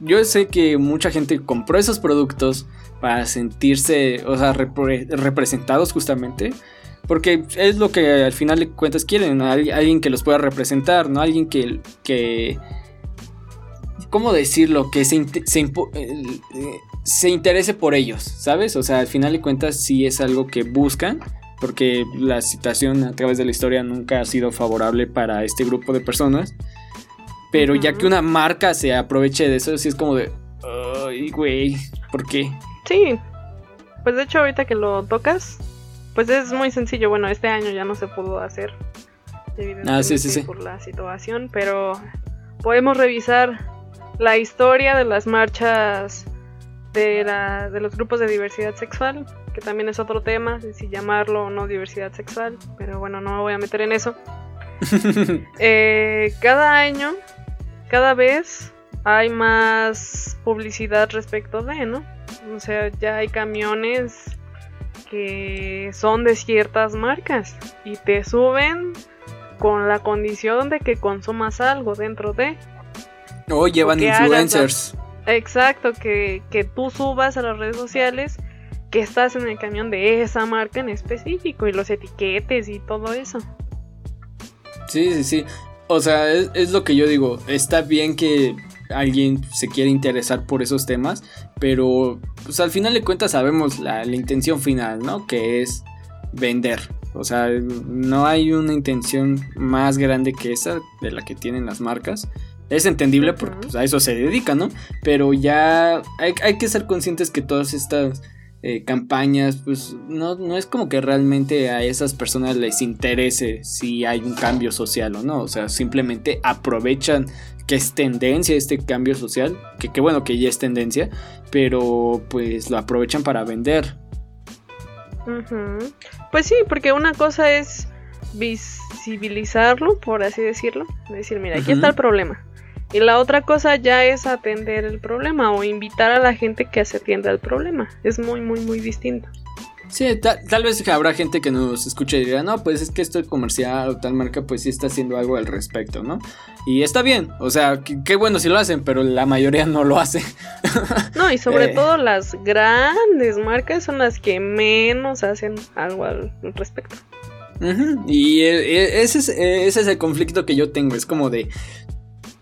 S2: yo sé que mucha gente compró esos productos para sentirse, o sea, representados justamente porque es lo que al final de cuentas quieren, alguien que los pueda representar, ¿no? Alguien que... que ¿Cómo decirlo? Que se, eh, se, interese por ellos, ¿sabes? O sea, al final de cuentas sí es algo que buscan, porque la situación a través de la historia nunca ha sido favorable para este grupo de personas. Pero ya que una marca se aproveche de eso, sí es como de... Ay, güey, ¿por qué?
S3: Sí. Pues de hecho ahorita que lo tocas, pues es muy sencillo. Bueno, este año ya no se pudo hacer. Ah, por la situación. Pero podemos revisar la historia de las marchas de, la, de los grupos de diversidad sexual. Que también es otro tema. Si llamarlo o no diversidad sexual. Pero bueno, no me voy a meter en eso. Eh, cada año, cada vez hay más publicidad respecto de, ¿no? O sea, ya hay camiones que son de ciertas marcas y te suben con la condición de que consumas algo dentro de.
S2: O llevan influencers.
S3: exacto, que, que tú subas a las redes sociales que estás en el camión de esa marca en específico y los etiquetes y todo eso.
S2: Sí, sí, sí. O sea, es, es lo que yo digo. Está bien que alguien se quiere interesar por esos temas, pero pues al final de cuentas sabemos la, intención final, ¿no? Que es vender. O sea, no hay una intención más grande que esa de la que tienen las marcas. Es entendible porque pues, a eso se dedica, ¿no? Pero ya hay, hay que ser conscientes que todas estas eh, campañas, pues no, no es como que realmente a esas personas les interese si hay un cambio social o no. O sea, simplemente aprovechan que es tendencia este cambio social, que qué bueno que ya es tendencia, pero pues lo aprovechan para vender.
S3: Pues sí, porque una cosa es visibilizarlo, por así decirlo, decir, mira, aquí está el problema. Y la otra cosa ya es atender el problema o invitar a la gente que se atienda el problema. Es muy, muy, muy distinto.
S2: Sí, tal, vez habrá gente que nos escuche y dirá, no, pues es que esto comercial o tal marca pues sí está haciendo algo al respecto, ¿no? Y está bien, o sea, qué bueno si lo hacen, pero la mayoría no lo hace.
S3: No, y sobre eh. todo las grandes marcas son las que menos hacen algo al respecto.
S2: Y e, e, ese es, ese es el conflicto que yo tengo, es como de,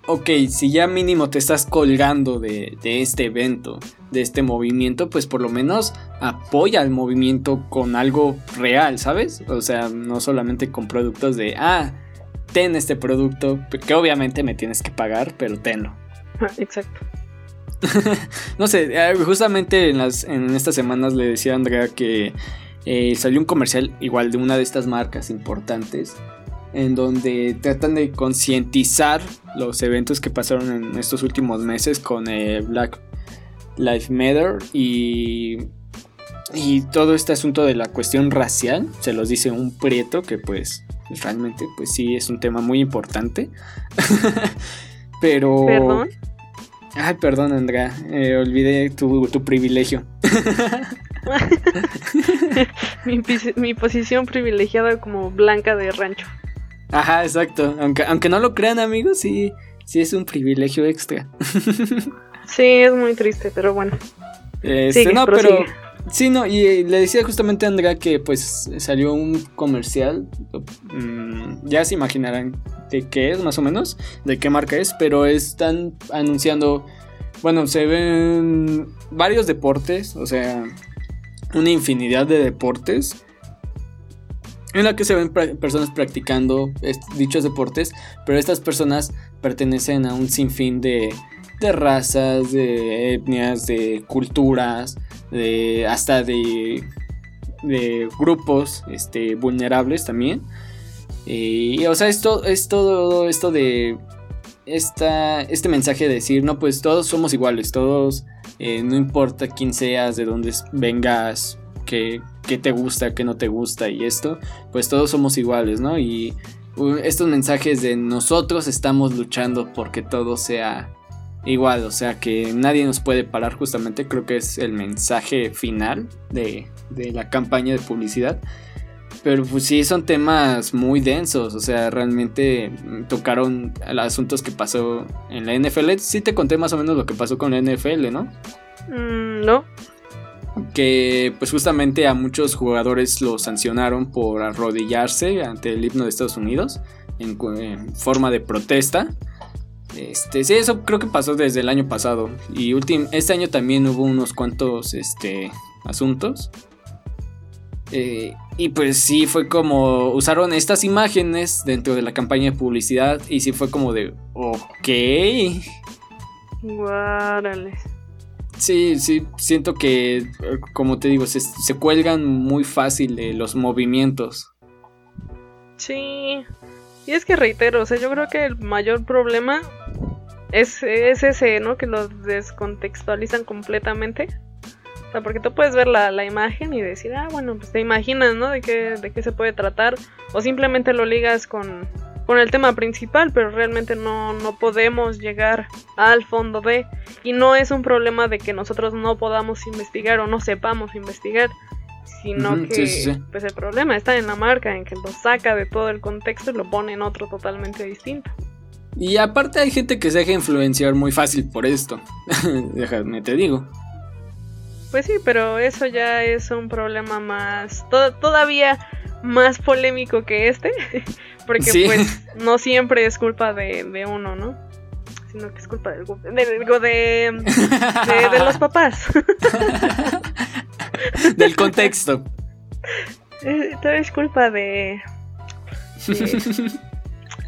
S2: ok, si ya mínimo te estás colgando de, este evento, de este movimiento, pues por lo menos apoya al movimiento con algo real, ¿sabes? O sea, no solamente con productos de, ah, ten este producto, que obviamente me tienes que pagar, pero tenlo.
S3: Exacto.
S2: no sé, eh, justamente en, las, en estas semanas le decía a Andrea que eh, salió un comercial igual de una de estas marcas importantes en donde tratan de concientizar los eventos que pasaron en estos últimos meses con eh, Black Lives Matter y, y todo este asunto de la cuestión racial. Se los dice un prieto que pues realmente pues sí es un tema muy importante. Pero...
S3: ¿Perdón?
S2: Ay, perdón Andrea, eh, olvidé tu, tu privilegio.
S3: mi, mi posición privilegiada como blanca de rancho.
S2: Ajá, exacto. Aunque, aunque no lo crean, amigos, sí, sí es un privilegio extra.
S3: sí, es muy triste, pero bueno.
S2: Este, no, pero. Sí, no, y eh, le decía justamente a Andrea que pues salió un comercial. Mm, ya se imaginarán de qué es, más o menos, de qué marca es, pero están anunciando. Bueno, se ven varios deportes, o sea, una infinidad de deportes en la que se ven personas practicando dichos deportes, pero estas personas pertenecen a un sinfín de, de razas, de etnias, de culturas, de hasta de, de grupos este, vulnerables también. Y, o sea, esto es todo esto de esta, este mensaje de decir, no, pues todos somos iguales, todos, eh, no importa quién seas, de dónde vengas, que qué te gusta, qué no te gusta y esto, pues todos somos iguales, ¿no? Y estos mensajes de nosotros estamos luchando porque todo sea igual, o sea que nadie nos puede parar justamente, creo que es el mensaje final de, de la campaña de publicidad. Pero pues sí, son temas muy densos, o sea, realmente tocaron asuntos que pasó en la NFL. Sí te conté más o menos lo que pasó con la NFL, ¿no?
S3: Mm, no
S2: que pues justamente a muchos jugadores los sancionaron por arrodillarse ante el himno de Estados Unidos en, forma de protesta. Este, sí, eso creo que pasó desde el año pasado. Y este año también hubo unos cuantos este, asuntos. Eh, y pues sí, fue como usaron estas imágenes dentro de la campaña de publicidad. Y sí fue como de, ok.
S3: Guárales.
S2: Sí, sí, siento que, como te digo, se, cuelgan muy fácil de los movimientos.
S3: Sí, y es que reitero, o sea, yo creo que el mayor problema es, ese, ¿no? Que los descontextualizan completamente. O sea, porque tú puedes ver la, la, imagen y decir, ah, bueno, pues te imaginas, ¿no? De qué, de qué se puede tratar. O simplemente lo ligas con, con el tema principal, pero realmente no, no podemos llegar al fondo de... Y no es un problema de que nosotros no podamos investigar o no sepamos investigar, sino que pues el problema está en la marca, en que lo saca de todo el contexto y lo pone en otro totalmente distinto.
S2: Y aparte hay gente que se deja influenciar muy fácil por esto, déjame te digo.
S3: Pues sí, pero eso ya es un problema más... todavía más polémico que este, porque pues no siempre es culpa de, de, uno, ¿no? Sino que es culpa del, de, de, los papás.
S2: del contexto.
S3: Eh, todo es culpa de,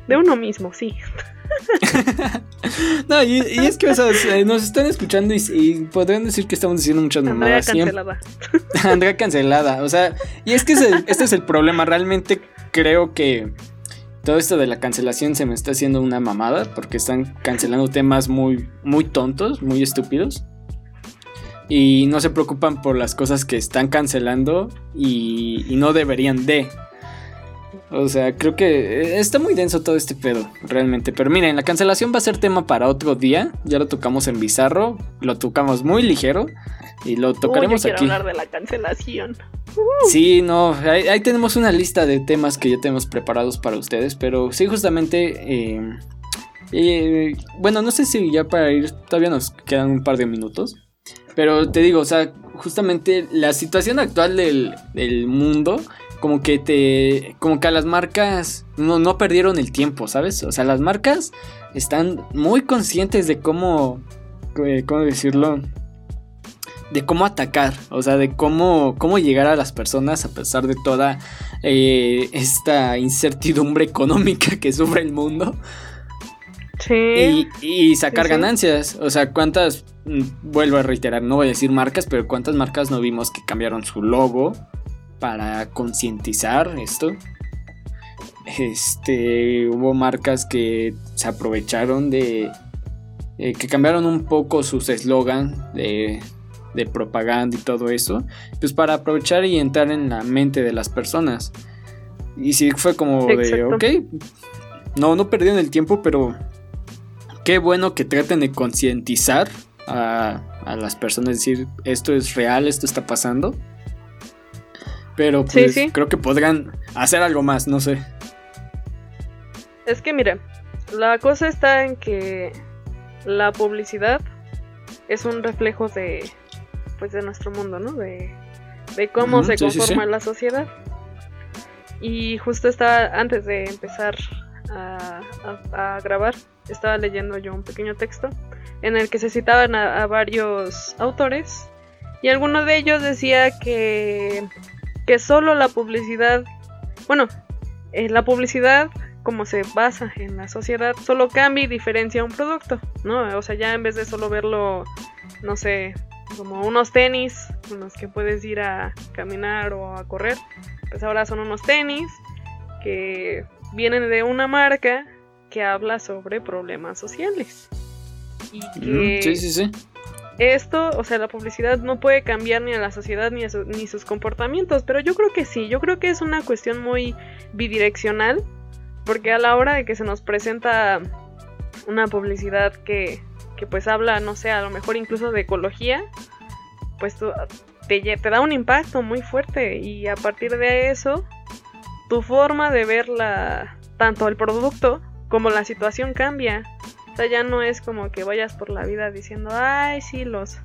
S3: de uno mismo, sí.
S2: no, y, es que nos están escuchando y, podrían decir que estamos diciendo muchas mamadas.
S3: Andrea cancelada.
S2: Andrea cancelada. O sea, y es que este es el problema. Realmente creo que todo esto de la cancelación se me está haciendo una mamada porque están cancelando temas muy, muy tontos, muy estúpidos. Y no se preocupan por las cosas que están cancelando y no deberían de. O sea, creo que está muy denso todo este pedo, realmente. Pero miren, la cancelación va a ser tema para otro día. Ya lo tocamos en Bizarro, lo tocamos muy ligero y lo tocaremos
S3: Uy,
S2: yo aquí.
S3: hablar de la cancelación.
S2: Sí, no, ahí, tenemos una lista de temas que ya tenemos preparados para ustedes, pero sí, justamente, eh, eh, bueno, no sé si ya para ir, todavía nos quedan un par de minutos, pero te digo, o sea, justamente la situación actual del, del mundo como que te. Como que a las marcas no, no perdieron el tiempo, ¿sabes? O sea, las marcas están muy conscientes de cómo, eh, ¿cómo decirlo? De cómo atacar, o sea, de cómo, cómo llegar a las personas a pesar de toda eh, esta incertidumbre económica que sufre el mundo.
S3: Sí.
S2: Y, sacar ganancias. O sea, ¿cuántas, mm, vuelvo a reiterar, no voy a decir marcas, pero cuántas marcas no vimos que cambiaron su logo para concientizar esto? Este, hubo marcas que se aprovecharon de, eh, que cambiaron un poco sus eslogan de, de propaganda y todo eso, pues para aprovechar y entrar en la mente de las personas. Y sí fue como de, ok, no, no perdieron el tiempo, pero qué bueno que traten de concientizar a, a, las personas, decir, esto es real, esto está pasando. Pero pues creo que podrán hacer algo más, no sé.
S3: Es que mire, la cosa está en que la publicidad es un reflejo de pues de nuestro mundo, ¿no? De, de cómo se conforma la sociedad. Y justo estaba antes de empezar a, a, grabar, estaba leyendo yo un pequeño texto en el que se citaban a, varios autores y alguno de ellos decía que, que solo la publicidad, bueno, eh, la publicidad como se basa en la sociedad, solo cambia y diferencia un producto, ¿no? O sea, ya en vez de solo verlo, no sé, como unos tenis con los que puedes ir a caminar o a correr, pues ahora son unos tenis que vienen de una marca que habla sobre problemas sociales. Y que
S2: sí, sí, sí.
S3: Esto, o sea, la publicidad no puede cambiar ni a la sociedad ni, a ni sus comportamientos, pero yo creo que sí, yo creo que es una cuestión muy bidireccional porque a la hora de que se nos presenta una publicidad que, que pues habla, no sé, a lo mejor incluso de ecología, pues te, te da un impacto muy fuerte y a partir de eso, tu forma de ver la, tanto el producto como la situación cambia. O sea, ya no es como que vayas por la vida diciendo, ay, sí, los,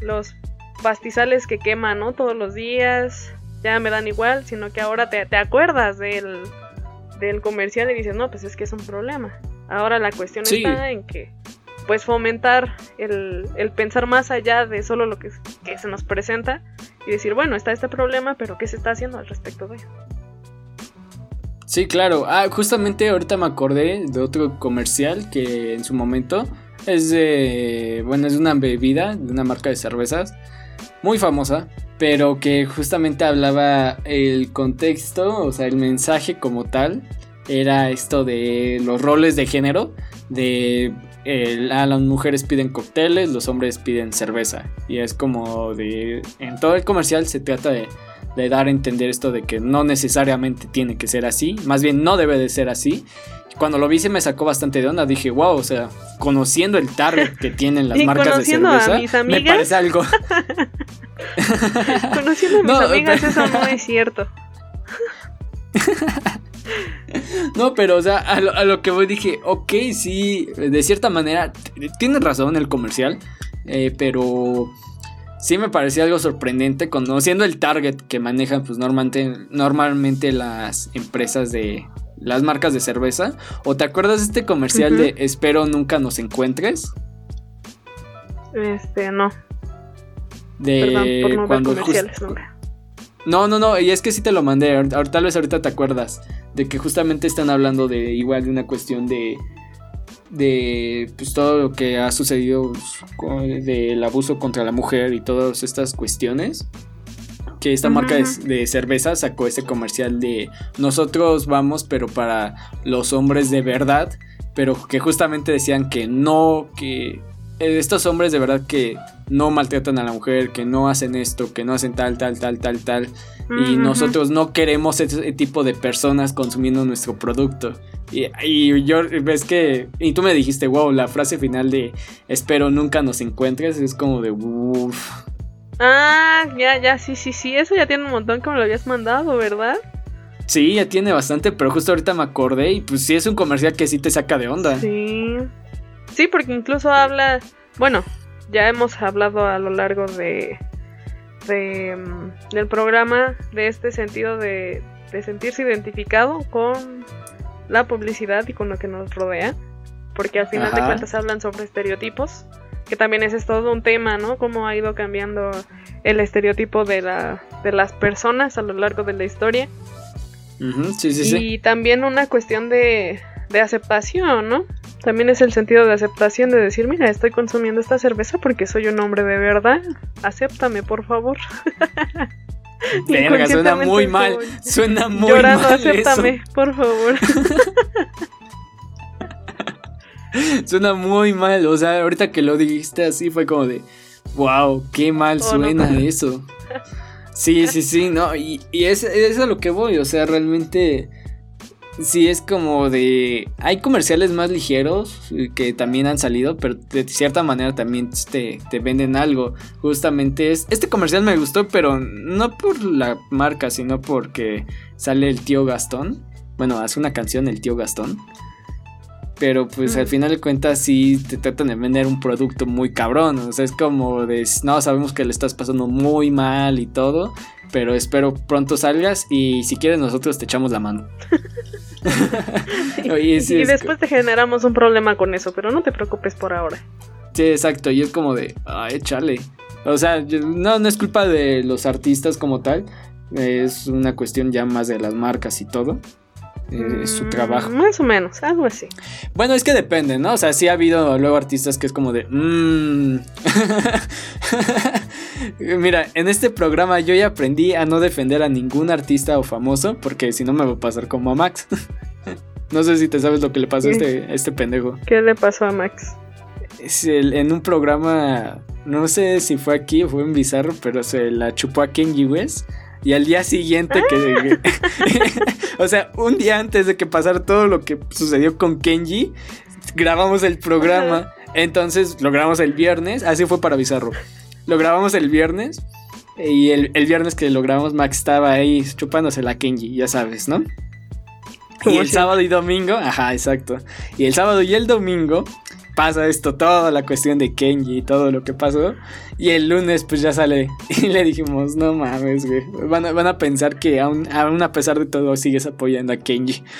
S3: los pastizales que queman, ¿no? Todos los días, ya me dan igual, sino que ahora te, te acuerdas del del comercial y dices, no, pues es que es un problema. Ahora la cuestión está en que, pues fomentar el, el, pensar más allá de solo lo que, que, se nos presenta y decir, bueno, está este problema, pero ¿qué se está haciendo al respecto de?
S2: Sí, claro. Ah, justamente ahorita me acordé de otro comercial que en su momento es de, bueno, es una bebida, de una marca de cervezas muy famosa, pero que justamente hablaba el contexto, o sea, el mensaje como tal, era esto de los roles de género, de a las mujeres piden cócteles, los hombres piden cerveza, y es como de, en todo el comercial se trata de, de dar a entender esto de que no necesariamente tiene que ser así, más bien no debe de ser así, cuando lo vi se me sacó bastante de onda. Dije, wow, o sea, conociendo el target que tienen las marcas de cerveza, me parece algo.
S3: conociendo a mis amigas, eso no es cierto.
S2: no, pero, o sea, a lo, que voy dije, ok, sí, de cierta manera, tienes razón el comercial, eh, pero sí me parecía algo sorprendente conociendo el target que manejan, pues normalmente, normalmente las empresas de, las marcas de cerveza. ¿O te acuerdas de este comercial de Espero nunca nos encuentres?
S3: Este, no.
S2: De Perdón, no cuando comerciales No, no, no, y es que sí te lo mandé, tal vez ahorita te acuerdas de que justamente están hablando de igual de una cuestión de de pues todo lo que ha sucedido del abuso contra la mujer y todas estas cuestiones que esta marca de, cerveza sacó ese comercial de nosotros vamos, pero para los hombres de verdad, pero que justamente decían que no, que estos hombres de verdad que no maltratan a la mujer, que no hacen esto, que no hacen tal, tal, tal, tal, tal. Y nosotros no queremos ese tipo de personas consumiendo nuestro producto. Y, y, yo, ves que, y tú me dijiste, wow, la frase final de espero nunca nos encuentres es como de, uff,
S3: Ah, ya, ya, sí, sí, sí. Eso ya tiene un montón que me lo habías mandado, ¿verdad?
S2: Sí, ya tiene bastante, pero justo ahorita me acordé y pues sí es un comercial que sí te saca de onda.
S3: Sí. Sí, porque incluso habla, bueno, ya hemos hablado a lo largo de, de mm, del programa de este sentido de, de sentirse identificado con la publicidad y con lo que nos rodea. porque al final de cuentas hablan sobre estereotipos, que también ese es todo un tema, ¿no? Cómo ha ido cambiando el estereotipo de, la, de las personas a lo largo de la historia.
S2: sí, sí,
S3: y también una cuestión de, de aceptación, ¿no? También es el sentido de aceptación de decir, mira, estoy consumiendo esta cerveza porque soy un hombre de verdad. Acéptame, por favor.
S2: Verga, suena muy mal. Suena muy llorando,
S3: acéptame, por favor.
S2: suena muy mal. O sea, ahorita que lo dijiste así fue como de, wow, qué mal oh, suena eso. Sí, sí, sí, no. Y, y es, es a lo que voy. O sea, realmente sí es como de... Hay comerciales más ligeros eh, que también han salido, pero de cierta manera también te, te venden algo. Justamente es... Este comercial me gustó, pero no por la marca, sino porque sale el tío Gastón. Bueno, hace una canción el tío Gastón. Pero pues al mm. final de cuentas sí te tratan de vender un producto muy cabrón. O sea, es como de, no, sabemos que le estás pasando muy mal y todo. Pero espero pronto salgas y si quieres nosotros te echamos la mano.
S3: y, después te generamos un problema con eso, pero no te preocupes por ahora.
S2: Sí, exacto, y es como de, ay, chale. O sea, no, no es culpa de los artistas como tal, es una cuestión ya más de las marcas y todo. Eh, su mm, trabajo.
S3: Más o menos, algo así.
S2: Bueno, es que depende, ¿no? O sea, sí ha habido luego artistas que es como de... Mmm. Mira, en este programa yo ya aprendí a no defender a ningún artista o famoso, porque si no me va a pasar como a Max. no sé si te sabes lo que le pasó a este, este pendejo.
S3: ¿Qué le pasó a Max?
S2: En un programa, no sé si fue aquí o fue en Bizarro, pero se la chupó a Kenji West. Y al día siguiente que... o sea, un día antes de que pasara todo lo que sucedió con Kenji, grabamos el programa. Entonces lo grabamos el viernes, así fue para Bizarro. Lo grabamos el viernes y el, viernes que lo grabamos Max estaba ahí chupándose la Kenji, ya sabes, ¿no? Y el sábado y domingo, ajá, exacto. Y el sábado y el domingo pasa esto, toda la cuestión de Kenji y todo lo que pasó. Y el lunes pues ya sale y le dijimos, no mames, güey. Van a, van a pensar que aún, aún a pesar de todo sigues apoyando a Kenji.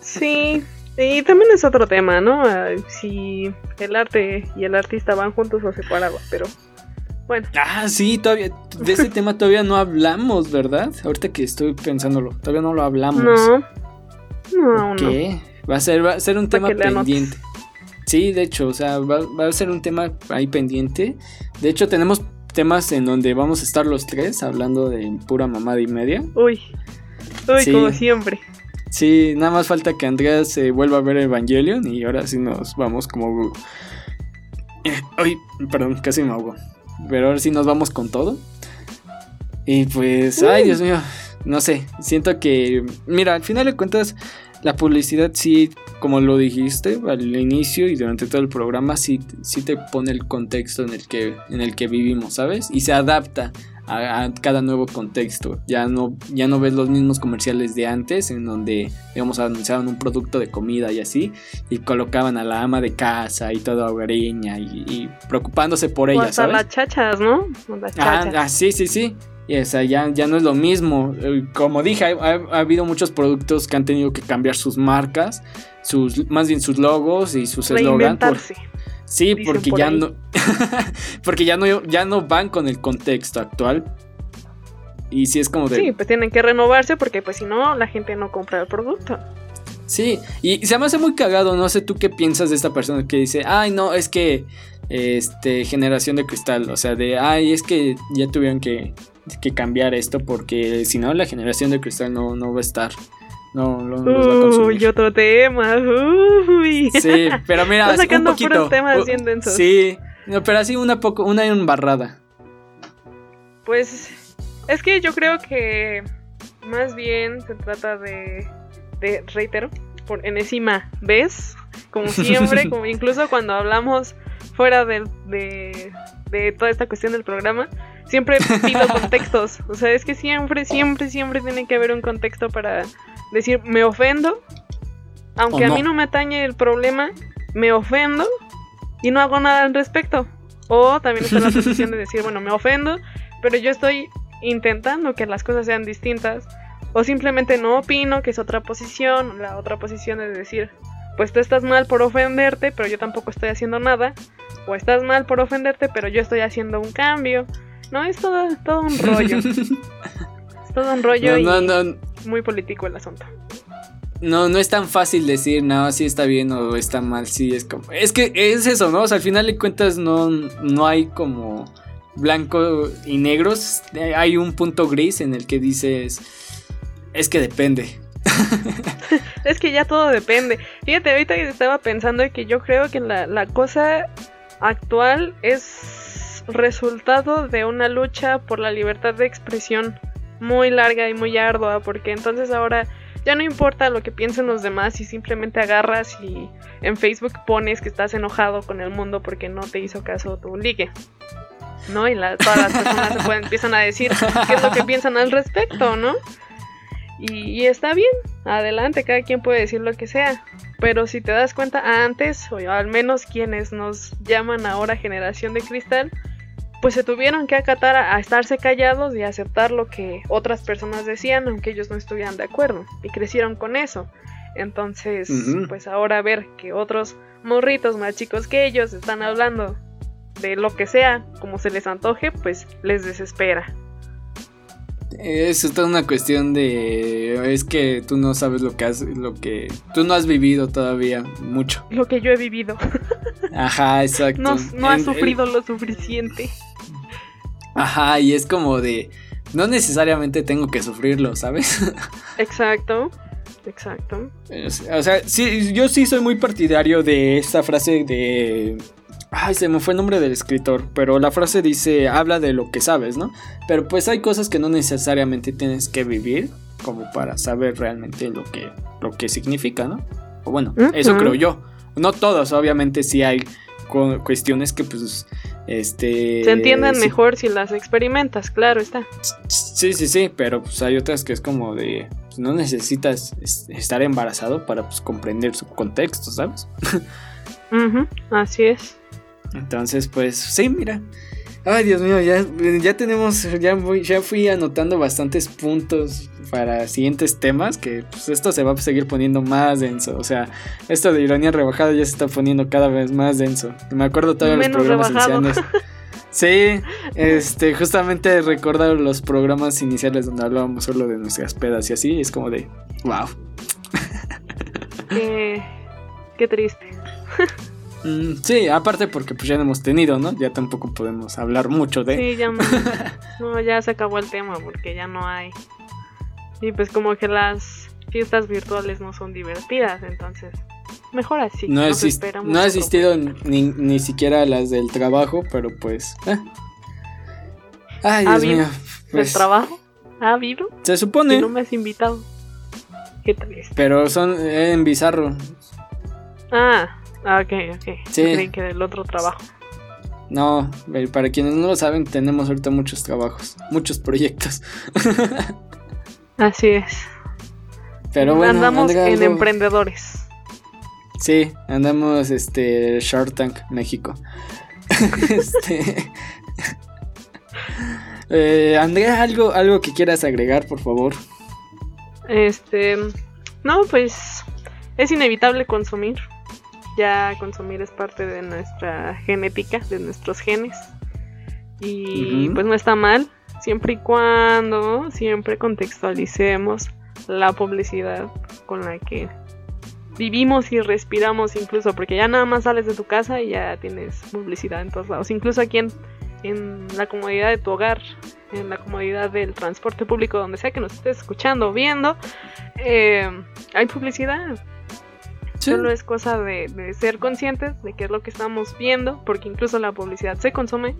S3: Sí, y también es otro tema, ¿no? Si el arte y el artista van juntos o separados, pero bueno.
S2: Ah, sí, todavía, de ese tema todavía no hablamos, ¿verdad? Ahorita que estoy pensándolo, todavía no lo hablamos.
S3: No. No,
S2: ¿Qué? Va a ser, va a ser un tema pendiente. Sí, de hecho, o sea, va, a ser un tema ahí pendiente. De hecho, tenemos temas en donde vamos a estar los tres hablando de pura mamada y media.
S3: Uy, uy, como siempre.
S2: Sí, nada más falta que Andrea se vuelva a ver Evangelion y ahora sí nos vamos como... Ay, perdón, casi me ahogo. Pero ahora sí nos vamos con todo. Y pues, ay, Dios mío, no sé, siento que, mira, al final de cuentas, la publicidad sí, como lo dijiste al inicio y durante todo el programa, sí, sí te pone el contexto en el, que, en el que vivimos, ¿sabes? Y se adapta a, cada nuevo contexto. Ya no, ya no ves los mismos comerciales de antes, en donde, digamos, anunciaban un producto de comida y así, y colocaban a la ama de casa y toda hogareña y, preocupándose por ella.
S3: Hasta las chachas, ¿no?
S2: Ah, ah, sí, sí, sí. O sea, ya, ya no es lo mismo. Eh, como dije, ha, habido muchos productos que han tenido que cambiar sus marcas, sus, más bien sus logos y sus eslogan. Sí, porque ya no. porque ya no, ya no van con el contexto actual. Y si es como de.
S3: Sí, pues tienen que renovarse porque pues si no, la gente no compra el producto.
S2: Sí, y se me hace muy cagado, no sé tú qué piensas de esta persona que dice, ay no, es que este generación de cristal, o sea, de ay, es que ya tuvieron que, que cambiar esto porque si no la generación de cristal no, no va a estar. No, no,
S3: no Uy, otro tema. Uy.
S2: Sí, pero mira,
S3: sacando
S2: un poquito.
S3: temas bien densos.
S2: Sí, pero así una poco, una embarrada.
S3: Pues es que yo creo que más bien se trata de, de reitero, por enésima vez, como siempre, como incluso cuando hablamos fuera de, de, de toda esta cuestión del programa, siempre pido contextos. O sea, es que siempre, siempre, siempre tiene que haber un contexto para decir, me ofendo, aunque a mí no me atañe el problema, me ofendo y no hago nada al respecto. O también está la posición de decir, bueno, me ofendo, pero yo estoy intentando que las cosas sean distintas. O simplemente no opino, que es otra posición. La otra posición es decir, pues tú estás mal por ofenderte, pero yo tampoco estoy haciendo nada, o estás mal por ofenderte, pero yo estoy haciendo un cambio. No, es todo, todo un rollo. es todo un rollo y muy político el asunto.
S2: No, no es tan fácil decir, no, si está bien o está mal, sí, es como... Es que es eso, ¿no? O sea, al final de cuentas no, no hay como blanco y negros, hay un punto gris en el que dices, es que depende.
S3: es que ya todo depende. Fíjate, ahorita estaba pensando que yo creo que la, la cosa actual es resultado de una lucha por la libertad de expresión muy larga y muy ardua, porque entonces ahora ya no importa lo que piensen los demás y simplemente agarras y en Facebook pones que estás enojado con el mundo porque no te hizo caso tu ligue. ¿No? Y todas las personas se empiezan a decir qué es lo que piensan al respecto, ¿no? Y, está bien, adelante, cada quien puede decir lo que sea. Pero si te das cuenta, antes, o al menos quienes nos llaman ahora generación de cristal, pues se tuvieron que acatar a, estarse callados y aceptar lo que otras personas decían, aunque ellos no estuvieran de acuerdo, y crecieron con eso. Entonces, pues ahora ver que otros morritos más chicos que ellos están hablando de lo que sea, como se les antoje, pues les desespera.
S2: Es toda una cuestión de es que tú no sabes lo que has lo que tú no has vivido todavía mucho.
S3: Lo que yo he vivido.
S2: Ajá, exacto.
S3: No, no has sufrido lo suficiente.
S2: Ajá, y es como de, no necesariamente tengo que sufrirlo, ¿sabes?
S3: Exacto. Exacto.
S2: O sea, sí, yo sí soy muy partidario de esta frase de... Ay, se me fue el nombre del escritor, pero la frase dice, habla de lo que sabes, ¿no? Pero pues hay cosas que no necesariamente tienes que vivir como para saber realmente lo que, lo que significa, ¿no? O bueno, eso creo yo. No todos, obviamente sí hay cuestiones que pues este
S3: se entienden mejor si las experimentas, claro está.
S2: Sí, sí, sí, pero pues hay otras que es como de pues, no necesitas estar embarazado para pues, comprender su contexto, ¿sabes?
S3: así es.
S2: Entonces, pues sí, mira. Ay, Dios mío, ya, ya tenemos, ya, voy, ya fui anotando bastantes puntos para siguientes temas, que pues, esto se va a seguir poniendo más denso. O sea, esto de ironía rebajada ya se está poniendo cada vez más denso. Me acuerdo todavía de los programas iniciales. Sí, este, justamente recordar los programas iniciales donde hablábamos solo de nuestras pedas y así, es como de, wow.
S3: Qué, qué triste.
S2: Mm, sí, aparte porque pues ya no hemos tenido, ¿no? Ya tampoco podemos hablar mucho de...
S3: Sí, ya no, ya se acabó el tema porque ya no hay y pues como que las fiestas virtuales no son divertidas, entonces mejor así.
S2: No, no ha existido ni, ni, siquiera las del trabajo, pero pues... Eh.
S3: Ay, Dios mío. Pues, ¿El trabajo? ¿Ha habido?
S2: Se supone.
S3: no me has invitado. Qué triste.
S2: Pero son en bizarro.
S3: Ah, ah ok, ok. Sí. Creen que del otro trabajo.
S2: No, para quienes no lo saben, tenemos ahorita muchos trabajos, muchos proyectos.
S3: Así es.
S2: Pero bueno,
S3: andamos en emprendedores.
S2: Sí, andamos este Shark Tank México. este eh, Andrea, algo algo que quieras agregar, por favor.
S3: Este, no, pues es inevitable consumir. Ya consumir es parte de nuestra genética, de nuestros genes. Y pues no está mal siempre y cuando siempre contextualicemos la publicidad con la que vivimos y respiramos incluso, porque ya nada más sales de tu casa y ya tienes publicidad en todos lados, incluso aquí en, la comodidad de tu hogar, en la comodidad del transporte público, donde sea que nos estés escuchando o viendo, eh, hay publicidad. Solo es cosa de, de ser conscientes de qué es lo que estamos viendo, porque incluso la publicidad se consume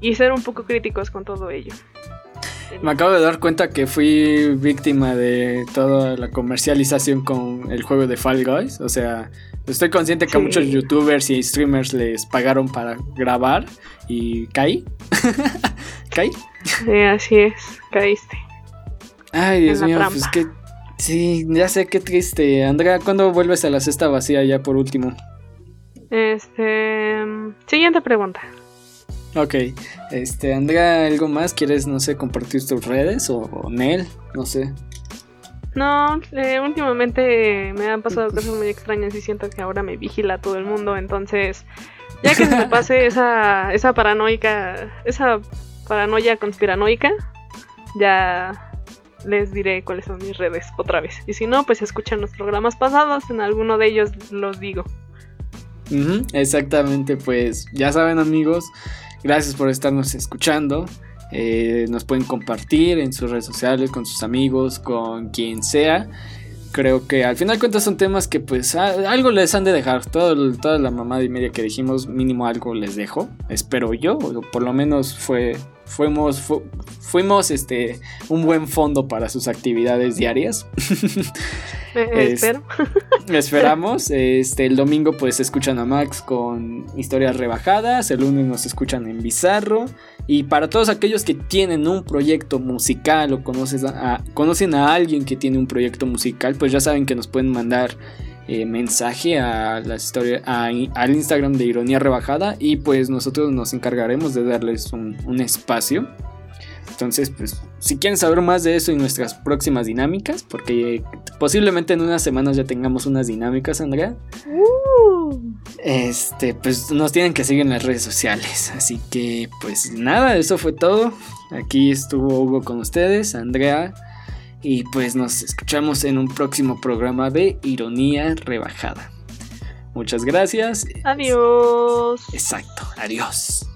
S3: y ser un poco críticos con todo ello.
S2: Me acabo de dar cuenta que fui víctima de toda la comercialización con el juego de Fall Guys. O sea, estoy consciente que a muchos youtubers y streamers les pagaron para grabar y caí. caí.
S3: Sí, así es, caíste.
S2: Ay, Dios mío, pues que. Sí, ya sé qué triste. Andrea, ¿cuándo vuelves a la cesta vacía ya por último?
S3: Este. Siguiente pregunta.
S2: Ok, este, Andrea, ¿algo más? ¿Quieres, no sé, compartir tus redes o, Nel? No sé.
S3: No, eh, últimamente me han pasado cosas muy extrañas y siento que ahora me vigila todo el mundo, entonces ya que se me pase esa, esa paranoica, esa paranoia conspiranoica, ya les diré cuáles son mis redes otra vez. Y si no, pues escuchan los programas pasados, en alguno de ellos los digo.
S2: exactamente, pues ya saben amigos, gracias por estarnos escuchando. Eh, nos pueden compartir en sus redes sociales, con sus amigos, con quien sea. Creo que al final cuentas son temas que pues algo les han de dejar. Todo, toda la mamada y media que dijimos, mínimo algo les dejo. Espero yo, o por lo menos fue fuimos, fuimos este, un buen fondo para sus actividades diarias.
S3: Eh, espero.
S2: esperamos. Este, el domingo pues escuchan a Max con historias rebajadas. El lunes nos escuchan en Bizarro. Y para todos aquellos que tienen un proyecto musical o a, conocen a alguien que tiene un proyecto musical, pues ya saben que nos pueden mandar eh, mensaje a la historia, al Instagram de Ironía Rebajada y pues nosotros nos encargaremos de darles un, espacio. Entonces, pues, si quieren saber más de eso y nuestras próximas dinámicas, porque posiblemente en unas semanas ya tengamos unas dinámicas, Andrea. Uh. Este, pues nos tienen que seguir en las redes sociales. Así que, pues nada, eso fue todo. Aquí estuvo Hugo con ustedes, Andrea. Y pues nos escuchamos en un próximo programa de Ironía Rebajada. Muchas gracias.
S3: Adiós.
S2: Exacto, adiós.